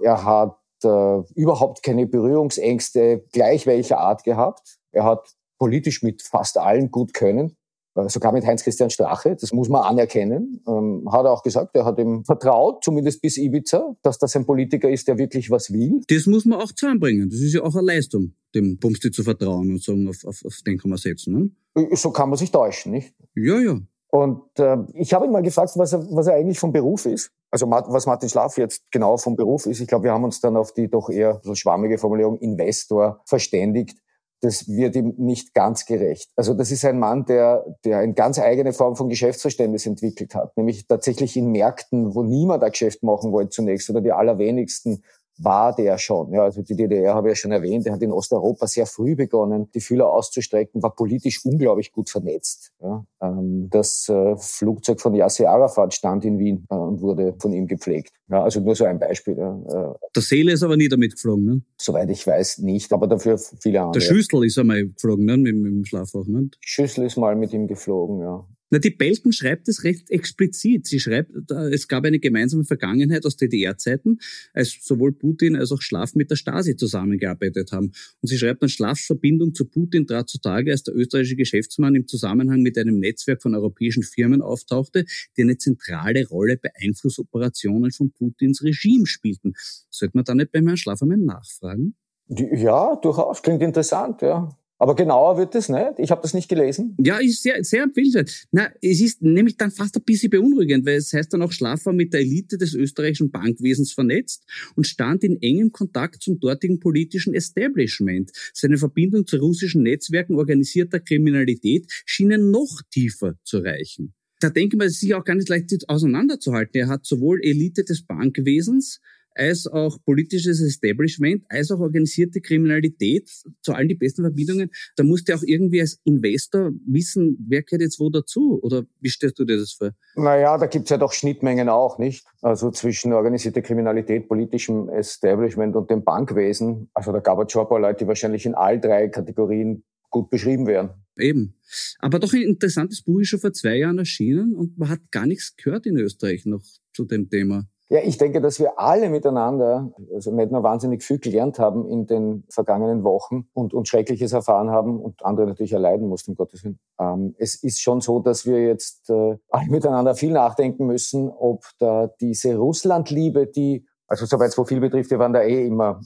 Er hat äh, überhaupt keine Berührungsängste gleich welcher Art gehabt. Er hat politisch mit fast allen gut können, äh, sogar mit Heinz-Christian Strache, das muss man anerkennen. Ähm, hat er auch gesagt, er hat ihm vertraut, zumindest bis Ibiza, dass das ein Politiker ist, der wirklich was will. Das muss man auch zusammenbringen. Das ist ja auch eine Leistung, dem Bumsti zu vertrauen und sagen, auf, auf, auf den kann man setzen. Ne? So kann man sich täuschen, nicht? Ja, ja. Und äh, ich habe ihn mal gefragt, was er, was er eigentlich vom Beruf ist. Also was Martin Schlaf jetzt genau vom Beruf ist. Ich glaube, wir haben uns dann auf die doch eher so schwammige Formulierung Investor verständigt. Das wird ihm nicht ganz gerecht. Also das ist ein Mann, der, der eine ganz eigene Form von Geschäftsverständnis entwickelt hat, nämlich tatsächlich in Märkten, wo niemand ein Geschäft machen wollte zunächst oder die allerwenigsten war der schon. Ja, also die DDR habe ich ja schon erwähnt, der hat in Osteuropa sehr früh begonnen, die Fühler auszustrecken, war politisch unglaublich gut vernetzt. Ja, ähm, das äh, Flugzeug von Yasser Arafat stand in Wien äh, und wurde von ihm gepflegt. Ja, also nur so ein Beispiel. Ja. Äh, der Seele ist aber nie damit geflogen, ne? Soweit ich weiß nicht, aber dafür viele andere. Der Schüssel ist einmal geflogen, ne? Mit, mit dem Schlafwach, ne? Schüssel ist mal mit ihm geflogen, ja. Na, die Belton schreibt es recht explizit. Sie schreibt, es gab eine gemeinsame Vergangenheit aus DDR-Zeiten, als sowohl Putin als auch Schlaf mit der Stasi zusammengearbeitet haben. Und sie schreibt dann, Schlafs Verbindung zu Putin trat zutage, als der österreichische Geschäftsmann im Zusammenhang mit einem Netzwerk von europäischen Firmen auftauchte, die eine zentrale Rolle bei Einflussoperationen von Putins Regime spielten. Sollte man da nicht beim Herrn Schlaf einmal nachfragen? Ja, durchaus. Klingt interessant, ja. Aber genauer wird es nicht. Ich habe das nicht gelesen. Ja, ist sehr, sehr empfehlenswert. Na, es ist nämlich dann fast ein bisschen beunruhigend, weil es heißt dann auch, Schlaf war mit der Elite des österreichischen Bankwesens vernetzt und stand in engem Kontakt zum dortigen politischen Establishment. Seine Verbindung zu russischen Netzwerken organisierter Kriminalität schienen noch tiefer zu reichen. Da denke ich mal, es ist sicher auch gar nicht leicht auseinanderzuhalten. Er hat sowohl Elite des Bankwesens als auch politisches Establishment, als auch organisierte Kriminalität, zu allen die besten Verbindungen. Da musst du auch irgendwie als Investor wissen, wer gehört jetzt wo dazu? Oder wie stellst du dir das vor? Naja, da gibt's ja doch Schnittmengen auch, nicht? Also zwischen organisierter Kriminalität, politischem Establishment und dem Bankwesen. Also da gab es schon ein paar Leute, die wahrscheinlich in all drei Kategorien gut beschrieben werden. Eben. Aber doch ein interessantes Buch ist schon vor zwei Jahren erschienen und man hat gar nichts gehört in Österreich noch zu dem Thema. Ja, ich denke, dass wir alle miteinander, also nicht nur wahnsinnig viel gelernt haben in den vergangenen Wochen und, und Schreckliches erfahren haben und andere natürlich erleiden mussten, um Gottes Willen. Ähm, es ist schon so, dass wir jetzt äh, alle miteinander viel nachdenken müssen, ob da diese Russlandliebe, die also soweit es Profil betrifft, wir waren da eh immer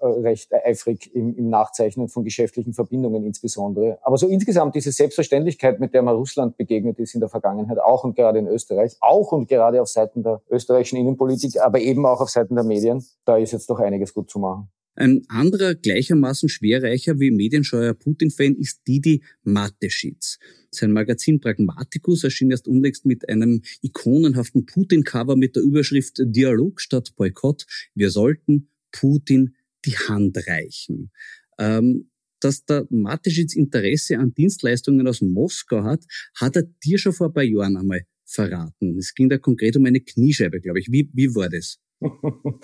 äh, recht eifrig im, im Nachzeichnen von geschäftlichen Verbindungen insbesondere. Aber so insgesamt diese Selbstverständlichkeit, mit der man Russland begegnet ist in der Vergangenheit, auch und gerade in Österreich, auch und gerade auf Seiten der österreichischen Innenpolitik, aber eben auch auf Seiten der Medien, da ist jetzt doch einiges gut zu machen. Ein anderer gleichermaßen schwerreicher wie medienscheuer Putin-Fan ist Didi Mateschitz. Sein Magazin Pragmaticus erschien erst unlängst mit einem ikonenhaften Putin-Cover mit der Überschrift Dialog statt Boykott. Wir sollten Putin die Hand reichen. Ähm, dass der Mateschitz Interesse an Dienstleistungen aus Moskau hat, hat er dir schon vor ein paar Jahren einmal verraten. Es ging da konkret um eine Kniescheibe, glaube ich. Wie, wie war das?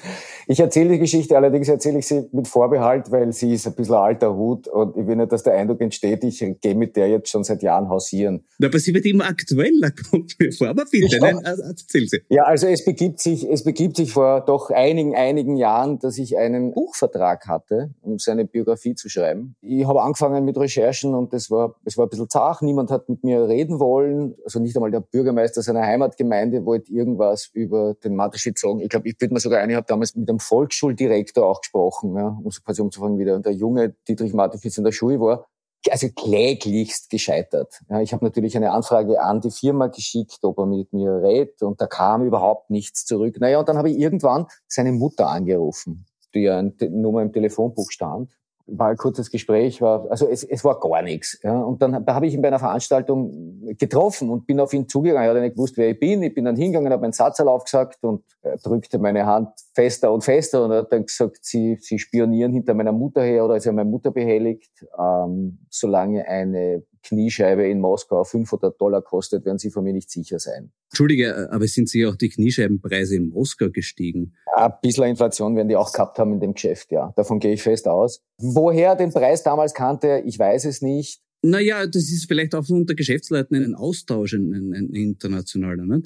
Ich erzähle die Geschichte, allerdings erzähle ich sie mit Vorbehalt, weil sie ist ein bisschen alter Hut und ich will nicht, dass der Eindruck entsteht, ich gehe mit der jetzt schon seit Jahren hausieren. Aber sie wird immer aktueller, kommt mir vor. Aber bitte, ja. nein, erzähl sie. Ja, also es begibt sich, es begibt sich vor doch einigen, einigen Jahren, dass ich einen Buchvertrag hatte, um seine Biografie zu schreiben. Ich habe angefangen mit Recherchen und es war, es war ein bisschen zart. Niemand hat mit mir reden wollen. Also nicht einmal der Bürgermeister seiner Heimatgemeinde wollte irgendwas über den Mateschitz sagen. Ich glaube, ich fällt mir sogar ein, ich habe damals mit einem Volksschuldirektor auch gesprochen, ja, um quasi umzufangen, wie der, der junge Dietrich Mateschitz in der Schule war. Also kläglichst gescheitert. Ja, ich habe natürlich eine Anfrage an die Firma geschickt, ob er mit mir redet und da kam überhaupt nichts zurück. Naja, und dann habe ich irgendwann seine Mutter angerufen, die ja Nummer im Telefonbuch stand war ein kurzes Gespräch, war, also es, es war gar nichts. Ja. Und dann habe ich ihn bei einer Veranstaltung getroffen und bin auf ihn zugegangen. Er hat nicht gewusst, wer ich bin. Ich bin dann hingegangen, habe meinen Satz aufgesagt und drückte meine Hand fester und fester und er hat dann gesagt, sie, sie spionieren hinter meiner Mutter her oder ja meine Mutter behelligt. Ähm, solange eine Kniescheibe in Moskau 500 Dollar kostet, werden Sie von mir nicht sicher sein. Entschuldige, aber sind Sie auch die Kniescheibenpreise in Moskau gestiegen? Ja, ein bisschen Inflation werden die auch gehabt haben in dem Geschäft, ja. Davon gehe ich fest aus. Woher er den Preis damals kannte, ich weiß es nicht. Naja, das ist vielleicht auch unter Geschäftsleuten ein Austausch, ein, ein, internationaler. Ne?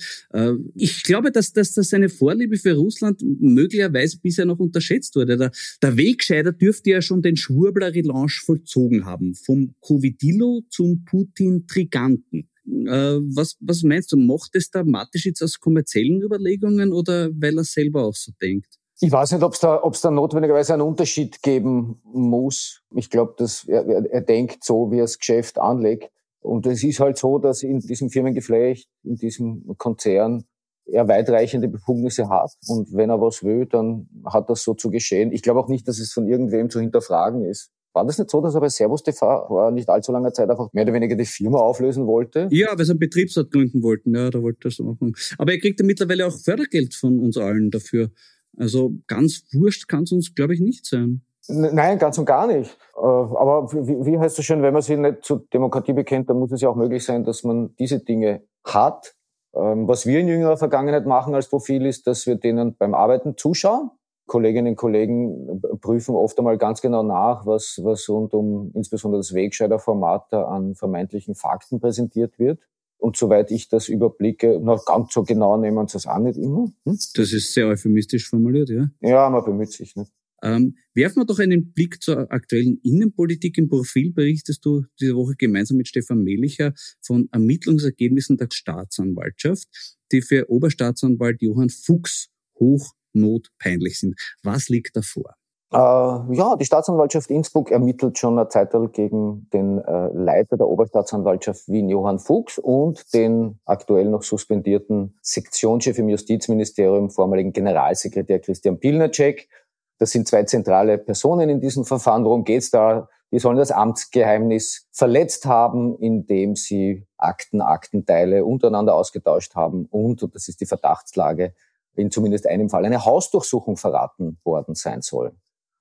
Ich glaube, dass, dass, dass seine Vorliebe für Russland möglicherweise bisher noch unterschätzt wurde. Der, der Wegscheider dürfte ja schon den Schwurbler-Relaunch vollzogen haben. Vom Covidillo zum Putin-Triganten. Äh, was, was meinst du, macht es der Mateschitz aus kommerziellen Überlegungen oder weil er selber auch so denkt? Ich weiß nicht, ob es da, ob's da notwendigerweise einen Unterschied geben muss. Ich glaube, dass er, er denkt so, wie er das Geschäft anlegt. Und es ist halt so, dass in diesem Firmengeflecht, in diesem Konzern, er weitreichende Befugnisse hat. Und wenn er was will, dann hat das so zu geschehen. Ich glaube auch nicht, dass es von irgendwem zu hinterfragen ist. War das nicht so, dass er bei Servus TV vor nicht allzu langer Zeit einfach mehr oder weniger die Firma auflösen wollte? Ja, weil sie einen Betriebsrat gründen wollten. Ja, da wollte er so machen. Aber er kriegt ja mittlerweile auch Fördergeld von uns allen dafür. Also ganz wurscht kann es uns, glaube ich, nicht sein. Nein, ganz und gar nicht. Äh, aber wie, heißt es schön, wenn man sich nicht zur Demokratie bekennt, dann muss es ja auch möglich sein, dass man diese Dinge hat. Ähm, was wir in jüngerer Vergangenheit machen als Profil ist, dass wir denen beim Arbeiten zuschauen. Kolleginnen und Kollegen prüfen oft einmal ganz genau nach, was, was rund um insbesondere das Wegscheider-Format da an vermeintlichen Fakten präsentiert wird. Und soweit ich das überblicke, noch ganz so genau nehmen sie es auch nicht immer. Hm? Das ist sehr euphemistisch formuliert, ja? Ja, man bemüht sich nicht. Ähm, werfen wir doch einen Blick zur aktuellen Innenpolitik. Im Profil berichtest du diese Woche gemeinsam mit Stefan Melicher von Ermittlungsergebnissen der Staatsanwaltschaft, die für Oberstaatsanwalt Johann Fuchs hochnotpeinlich sind. Was liegt davor? Ja, die Staatsanwaltschaft Innsbruck ermittelt schon eine Zeit gegen den äh, Leiter der Oberstaatsanwaltschaft Wien, Johann Fuchs, und den aktuell noch suspendierten Sektionschef im Justizministerium, vormaligen Generalsekretär Christian Pilnacek. Das sind zwei zentrale Personen in diesem Verfahren. Worum geht's da? Die sollen das Amtsgeheimnis verletzt haben, indem sie Akten, Aktenteile untereinander ausgetauscht haben und, und das ist die Verdachtslage, in zumindest einem Fall eine Hausdurchsuchung verraten worden sein soll.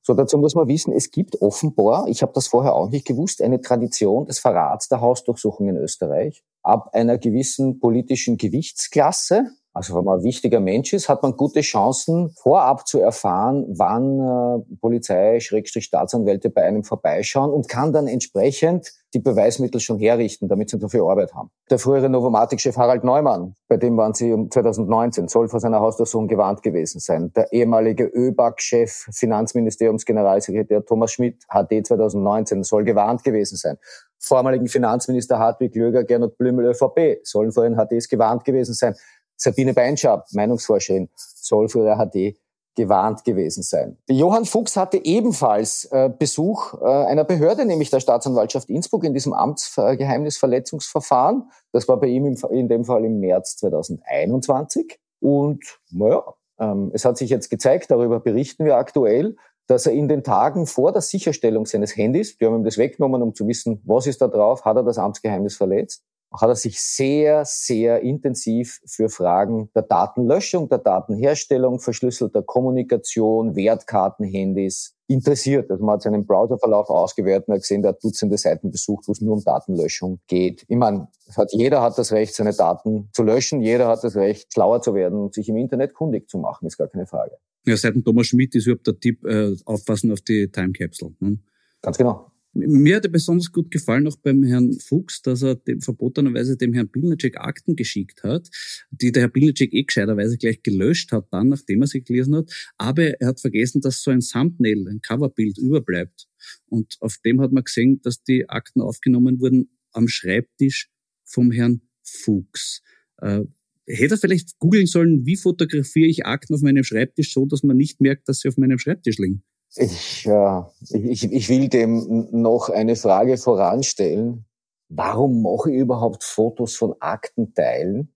So, dazu muss man wissen, es gibt offenbar, ich habe das vorher auch nicht gewusst, eine Tradition des Verrats der Hausdurchsuchung in Österreich ab einer gewissen politischen Gewichtsklasse. Also wenn man ein wichtiger Mensch ist, hat man gute Chancen, vorab zu erfahren, wann äh, Polizei, Schrägstrich Staatsanwälte bei einem vorbeischauen und kann dann entsprechend die Beweismittel schon herrichten, damit sie dafür Arbeit haben. Der frühere Novomatic-Chef Harald Neumann, bei dem waren sie um 2019, soll vor seiner Hausdurchsuchung gewarnt gewesen sein. Der ehemalige ÖBAG-Chef, Finanzministeriumsgeneralsekretär Thomas Schmidt, HD 2019, soll gewarnt gewesen sein. Vormaligen Finanzminister Hartwig Löger, Gernot Blümel, ÖVP, sollen vor den HDs gewarnt gewesen sein. Sabine Beinschab, Meinungsforscherin, soll für ihre HD gewarnt gewesen sein. Johann Fuchs hatte ebenfalls äh, Besuch äh, einer Behörde, nämlich der Staatsanwaltschaft Innsbruck in diesem Amtsgeheimnisverletzungsverfahren. Das war bei ihm im, in dem Fall im März 2021. Und naja, ähm, es hat sich jetzt gezeigt, darüber berichten wir aktuell, dass er in den Tagen vor der Sicherstellung seines Handys, die haben ihm das weggenommen, um zu wissen, was ist da drauf, hat er das Amtsgeheimnis verletzt, hat er sich sehr, sehr intensiv für Fragen der Datenlöschung, der Datenherstellung, verschlüsselter Kommunikation, Wertkartenhandys interessiert. Also man hat seinen Browserverlauf ausgewertet und hat gesehen, der hat Dutzende Seiten besucht, wo es nur um Datenlöschung geht. Ich meine, hat, jeder hat das Recht, seine Daten zu löschen, jeder hat das Recht, schlauer zu werden und sich im Internet kundig zu machen, ist gar keine Frage. Ja, seit dem Thomas Schmidt ist überhaupt der Tipp, äh, aufpassen auf die Time Capsule. Ne? Ganz genau. Mir hat er besonders gut gefallen, auch beim Herrn Fuchs, dass er dem, verbotenerweise dem Herrn Pilnacek Akten geschickt hat, die der Herr Pilnacek eh gescheiterweise gleich gelöscht hat, dann, nachdem er sie gelesen hat. Aber er hat vergessen, dass so ein Thumbnail, ein Coverbild überbleibt. Und auf dem hat man gesehen, dass die Akten aufgenommen wurden am Schreibtisch vom Herrn Fuchs. Äh, hätte er vielleicht googeln sollen, wie fotografiere ich Akten auf meinem Schreibtisch so, dass man nicht merkt, dass sie auf meinem Schreibtisch liegen? Ich, äh, ich, ich will dem noch eine Frage voranstellen. Warum mache ich überhaupt Fotos von Aktenteilen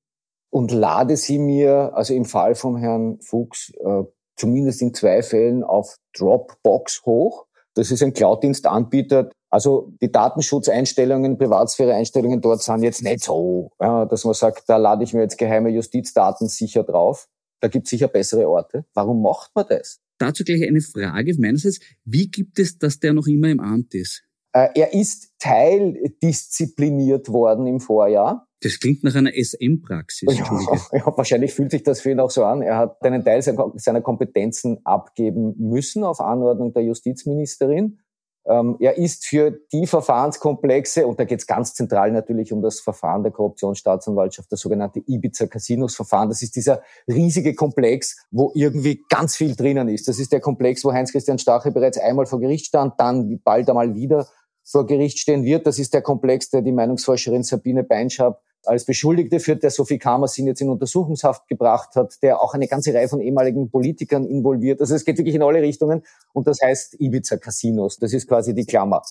und lade sie mir, also im Fall vom Herrn Fuchs, äh, zumindest in zwei Fällen auf Dropbox hoch? Das ist ein Cloud-Dienstanbieter. Also die Datenschutzeinstellungen, Privatsphäre-Einstellungen dort sind jetzt nicht so, ja, dass man sagt, da lade ich mir jetzt geheime Justizdaten sicher drauf. Da gibt es sicher bessere Orte. Warum macht man das? Dazu gleich eine Frage meinerseits. Wie gibt es, dass der noch immer im Amt ist? Äh, er ist teildiszipliniert worden im Vorjahr. Das klingt nach einer SM-Praxis. Ja, ja, wahrscheinlich fühlt sich das für ihn auch so an. Er hat einen Teil seiner Kompetenzen abgeben müssen auf Anordnung der Justizministerin. Ähm, er ist für die Verfahrenskomplexe, und da geht es ganz zentral natürlich um das Verfahren der Korruptionsstaatsanwaltschaft, das sogenannte Ibiza-Casinos-Verfahren. Das ist dieser riesige Komplex, wo irgendwie ganz viel drinnen ist. Das ist der Komplex, wo Heinz-Christian Stache bereits einmal vor Gericht stand, dann bald einmal wieder vor Gericht stehen wird. Das ist der Komplex, der die Meinungsforscherin Sabine Beinschab als Beschuldigte führt, der Sophie Kamersin jetzt in Untersuchungshaft gebracht hat, der auch eine ganze Reihe von ehemaligen Politikern involviert. Also es geht wirklich in alle Richtungen und das heißt Ibiza Casinos. Das ist quasi die Klammer.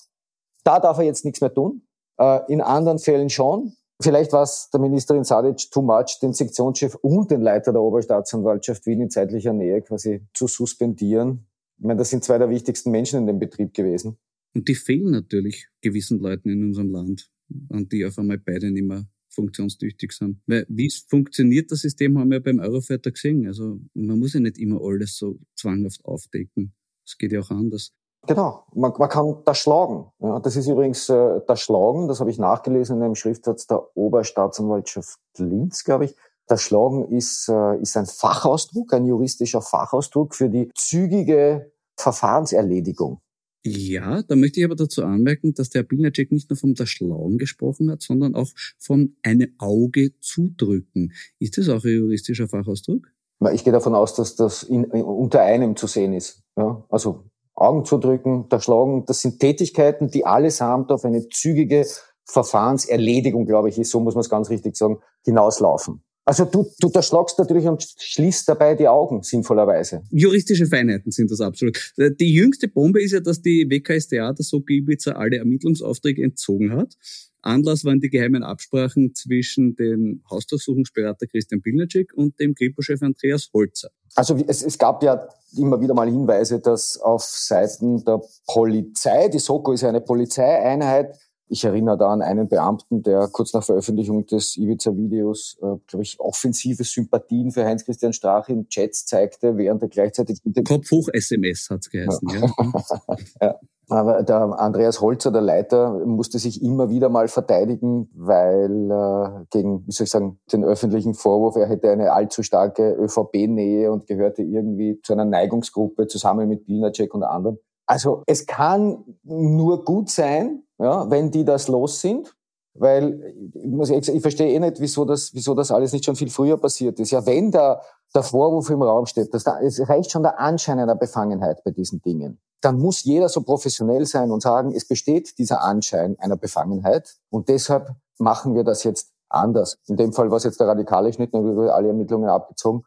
Da darf er jetzt nichts mehr tun. Äh, in anderen Fällen schon. Vielleicht war es der Ministerin Sadic too much, den Sektionschef und den Leiter der Oberstaatsanwaltschaft Wien in zeitlicher Nähe quasi zu suspendieren. Ich meine, das sind zwei der wichtigsten Menschen in dem Betrieb gewesen. Und die fehlen natürlich gewissen Leuten in unserem Land, an die auf einmal beide nicht mehr funktionstüchtig sind. Weil wie es funktioniert, das System haben wir beim Eurofighter gesehen. Also man muss ja nicht immer alles so zwanghaft aufdecken. Es geht ja auch anders. Genau, man, man kann das schlagen. Ja, das ist übrigens äh, das Schlagen, das habe ich nachgelesen in einem Schriftsatz der Oberstaatsanwaltschaft Linz, glaube ich. Das Schlagen ist, äh, ist ein Fachausdruck, ein juristischer Fachausdruck für die zügige Verfahrenserledigung. Ja, da möchte ich aber dazu anmerken, dass der Pilnacek nicht nur vom Schlauen gesprochen hat, sondern auch von einem Auge zudrücken. Ist das auch ein juristischer Fachausdruck? Ich gehe davon aus, dass das in, unter einem zu sehen ist. Ja, also Augen zudrücken, der Schlagen, das sind Tätigkeiten, die allesamt auf eine zügige Verfahrenserledigung, glaube ich, ist, so muss man es ganz richtig sagen, hinauslaufen. Also du, du erschlagst natürlich und schließt dabei die Augen, sinnvollerweise. Juristische Feinheiten sind das absolut. Die jüngste Bombe ist ja, dass die WKSDA der Soko Ibiza alle Ermittlungsaufträge entzogen hat. Anlass waren die geheimen Absprachen zwischen dem Hausdurchsuchungsberater Christian Pilnacek und dem Kripo-Chef Andreas Holzer. Also es, es gab ja immer wieder mal Hinweise, dass auf Seiten der Polizei, die Soko ist ja eine Polizeieinheit, ich erinnere da an einen Beamten, der kurz nach Veröffentlichung des Ibiza-Videos, äh, glaube ich, offensive Sympathien für Heinz-Christian Strache in Chats zeigte, während er gleichzeitig... Kopf hoch SMS hat's geheißen, ja. ja. Aber der Andreas Holzer, der Leiter, musste sich immer wieder mal verteidigen, weil äh, gegen, wie soll ich sagen, den öffentlichen Vorwurf, er hätte eine allzu starke ÖVP-Nähe und gehörte irgendwie zu einer Neigungsgruppe zusammen mit Bilnacek und anderen. Also es kann nur gut sein, ja, wenn die das los sind, weil ich, muss, ich, ich verstehe eh nicht, wieso das, wieso das alles nicht schon viel früher passiert ist. Ja, wenn da der Vorwurf im Raum steht, dass da, es reicht schon der Anschein einer Befangenheit bei diesen Dingen dann muss jeder so professionell sein und sagen, es besteht dieser Anschein einer Befangenheit und deshalb machen wir das jetzt anders. In dem Fall war es jetzt der radikale Schnitt, dann wurde alle Ermittlungen abgezogen.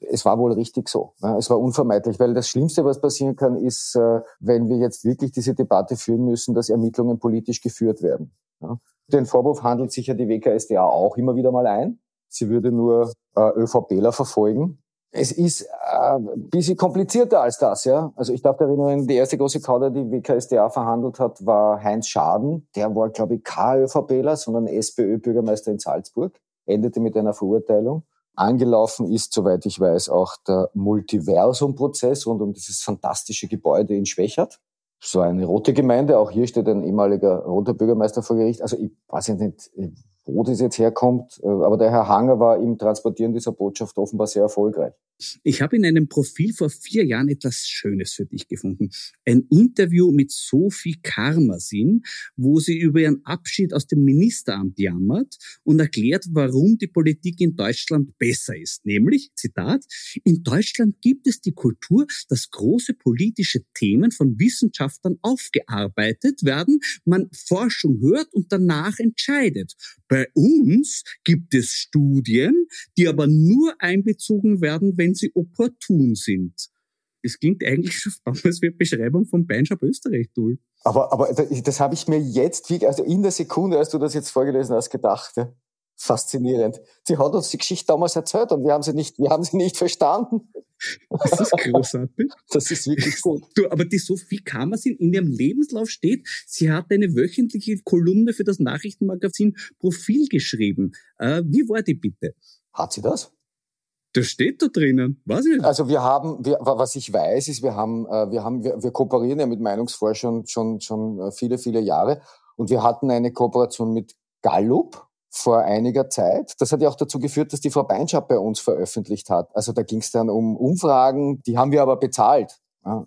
Es war wohl richtig so. Es war unvermeidlich, weil das Schlimmste, was passieren kann, ist, äh, wenn wir jetzt wirklich diese Debatte führen müssen, dass Ermittlungen politisch geführt werden. Den Vorwurf handelt sich ja die WKSDA auch immer wieder mal ein. Sie würde nur äh, ÖVPler verfolgen es ist äh, ein bisschen komplizierter als das, ja. Also ich darf erinnern, die erste große Kauder, die WKSDA verhandelt hat, war Heinz Schaden. Der war, glaube ich, kein ÖVPler, sondern SPÖ-Bürgermeister in Salzburg. Endete mit einer Verurteilung. Angelaufen ist, soweit ich weiß, auch der Multiversum-Prozess rund um dieses fantastische Gebäude in Schwächert. So eine rote Gemeinde. Auch hier steht ein ehemaliger roter Bürgermeister vor Gericht. Also ich weiß nicht, wo das jetzt herkommt. Äh, aber der Herr Hanger war im Transportieren dieser Botschaft offenbar sehr erfolgreich. Ich habe in einem Profil vor vier Jahren etwas Schönes für dich gefunden. Ein Interview mit Sophie Karmasin, wo sie über ihren Abschied aus dem Ministeramt jammert und erklärt, warum die Politik in Deutschland besser ist. Nämlich, Zitat, in Deutschland gibt es die Kultur, dass große politische Themen von Wissenschaftlern aufgearbeitet werden, man Forschung hört und danach entscheidet. Bei uns gibt es Studien, die aber nur einbezogen werden, wenn sie opportun sind. Es klingt eigentlich schon damals wie eine Beschreibung vom Beinshop Österreich, du. Aber, aber das, das habe ich mir jetzt, also in der Sekunde, als du das jetzt vorgelesen hast, gedacht. Ja? Faszinierend. Sie hat uns die Geschichte damals erzählt und wir haben sie nicht, wir haben sie nicht verstanden. Das ist großartig. Das ist wirklich gut. Du, aber die Sophie Kammersin in ihrem Lebenslauf steht, sie hat eine wöchentliche Kolumne für das Nachrichtenmagazin Profil geschrieben. Äh, wie war die bitte? Hat sie das? Das steht da drinnen. Weiß ich nicht. Also wir haben, wir, was ich weiß, ist, wir haben, äh, wir haben, wir, wir kooperieren ja mit Meinungsforschern schon, schon äh, viele, viele Jahre. Und wir hatten eine Kooperation mit Gallup vor einiger Zeit. Das hat ja auch dazu geführt, dass die Frau Beinschab bei uns veröffentlicht hat. Also da ging es dann um Umfragen, die haben wir aber bezahlt.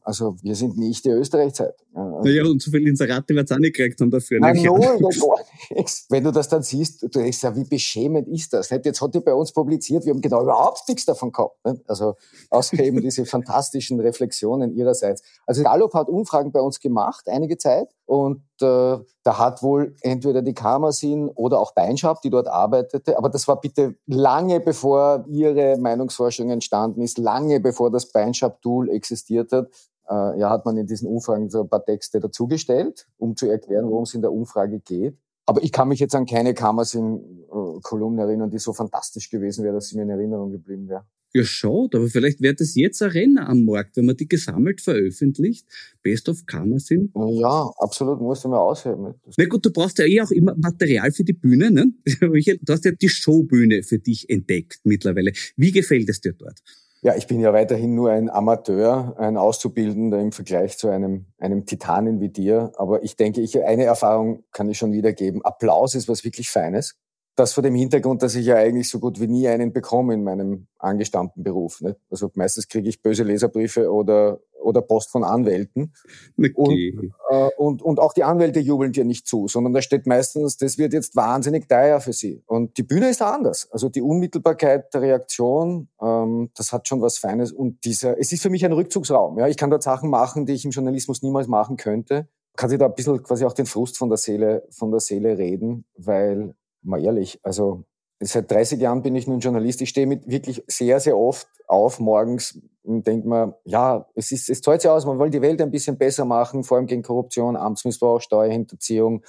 Also wir sind nicht die Österreich-Zeitung. Ja, naja, und so viele Inserate wird es auch nicht gekriegt haben dafür. Nein, gar nichts. Wenn du das dann siehst, du denkst ja, wie beschämend ist das? Jetzt hat die bei uns publiziert, wir haben genau überhaupt nichts davon gehabt. Also außer eben diese fantastischen Reflexionen ihrerseits. Also Gallup hat Umfragen bei uns gemacht, einige Zeit. Und äh, da hat wohl entweder die Kammersin oder auch Beinschab, die dort arbeitete, aber das war bitte lange bevor ihre Meinungsforschung entstanden ist, lange bevor das Beinschab-Tool existiert hat. Äh, ja, hat man in diesen Umfragen so ein paar Texte dazugestellt, um zu erklären, worum es in der Umfrage geht. Aber ich kann mich jetzt an keine Kammersin-Kolumne erinnern, die so fantastisch gewesen wäre, dass sie mir in Erinnerung geblieben wäre. Ja, schade, aber vielleicht wird es jetzt ein Renner am Markt, wenn man die gesammelt veröffentlicht. Best of Karma sind. Ja, absolut, musst du mal ausheben. Na gut, du brauchst ja eh auch immer Material für die Bühne, ne? Du hast ja die Showbühne für dich entdeckt mittlerweile. Wie gefällt es dir dort? Ja, ich bin ja weiterhin nur ein Amateur, ein Auszubildender im Vergleich zu einem, einem Titanen wie dir. Aber ich denke, ich, eine Erfahrung kann ich schon wiedergeben. Applaus ist was wirklich Feines das vor dem Hintergrund, dass ich ja eigentlich so gut wie nie einen bekomme in meinem angestammten Beruf. Nicht? Also meistens kriege ich böse Leserbriefe oder, oder Post von Anwälten. Okay. Und, äh, und, und auch die Anwälte jubeln dir nicht zu, sondern da steht meistens, das wird jetzt wahnsinnig teuer für sie. Und die Bühne ist anders. Also die Unmittelbarkeit der Reaktion, ähm, das hat schon was Feines. Und dieser, es ist für mich ein Rückzugsraum. Ja? Ich kann dort Sachen machen, die ich im Journalismus niemals machen könnte kann sich da ein bisschen quasi auch den Frust von der Seele, von der Seele reden, weil mal ehrlich, also seit 30 Jahren bin ich nun Journalist. Ich stehe mit wirklich sehr, sehr oft auf morgens und denke mir, ja, es ist, es zahlt sich aus, man will die Welt ein bisschen besser machen, vor allem gegen Korruption, Amtsmissbrauch, Steuerhinterziehung,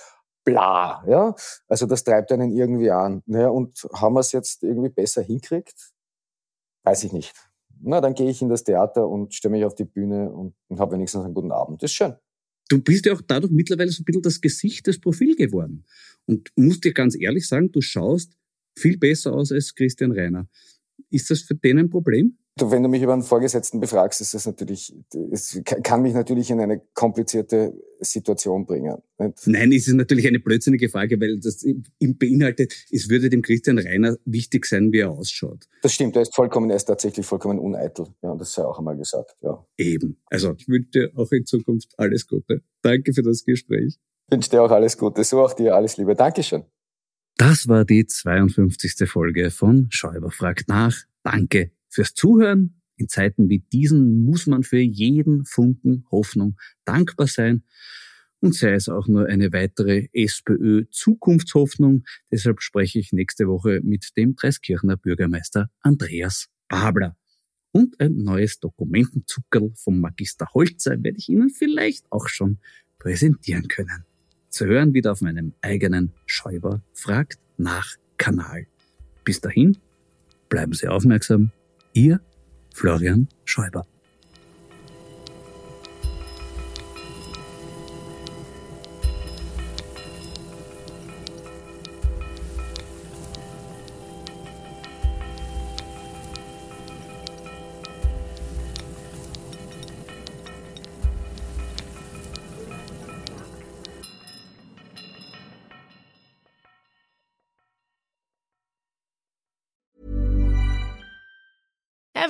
bla, ja. Also das treibt einen irgendwie an. Ja, und haben wir es jetzt irgendwie besser hinkriegt? Weiß ich nicht. Na, dann gehe ich in das Theater und stelle mich auf die Bühne und, und habe wenigstens einen guten Abend. Das ist schön du bist ja auch dadurch mittlerweile so ein bisschen das Gesicht des Profil geworden. Und musst dir ganz ehrlich sagen, du schaust viel besser aus als Christian Reiner. Ist das für den ein Problem? Wenn du mich über einen Vorgesetzten befragst, ist das natürlich, es kann mich natürlich in eine komplizierte Situation bringen. Nicht? Nein, es ist natürlich eine blödsinnige Frage, weil das beinhaltet, es würde dem Christian Reiner wichtig sein, wie er ausschaut. Das stimmt, er ist vollkommen, er ist tatsächlich vollkommen uneitel. Ja, das sei auch einmal gesagt, ja. Eben. Also, ich wünsche dir auch in Zukunft alles Gute. Danke für das Gespräch. Ich wünsche dir auch alles Gute. So auch dir alles Liebe. Dankeschön. Das war die 52. Folge von Schäuber fragt nach. Danke fürs Zuhören. In Zeiten wie diesen muss man für jeden Funken Hoffnung dankbar sein. Und sei es auch nur eine weitere SPÖ-Zukunftshoffnung. Deshalb spreche ich nächste Woche mit dem Dreiskirchener Bürgermeister Andreas Babler. Und ein neues Dokumentenzuckerl vom Magister Holzer werde ich Ihnen vielleicht auch schon präsentieren können. Zu hören wieder auf meinem eigenen Schäuber fragt nach Kanal. Bis dahin, bleiben Sie aufmerksam Ihr Florian Schäuber.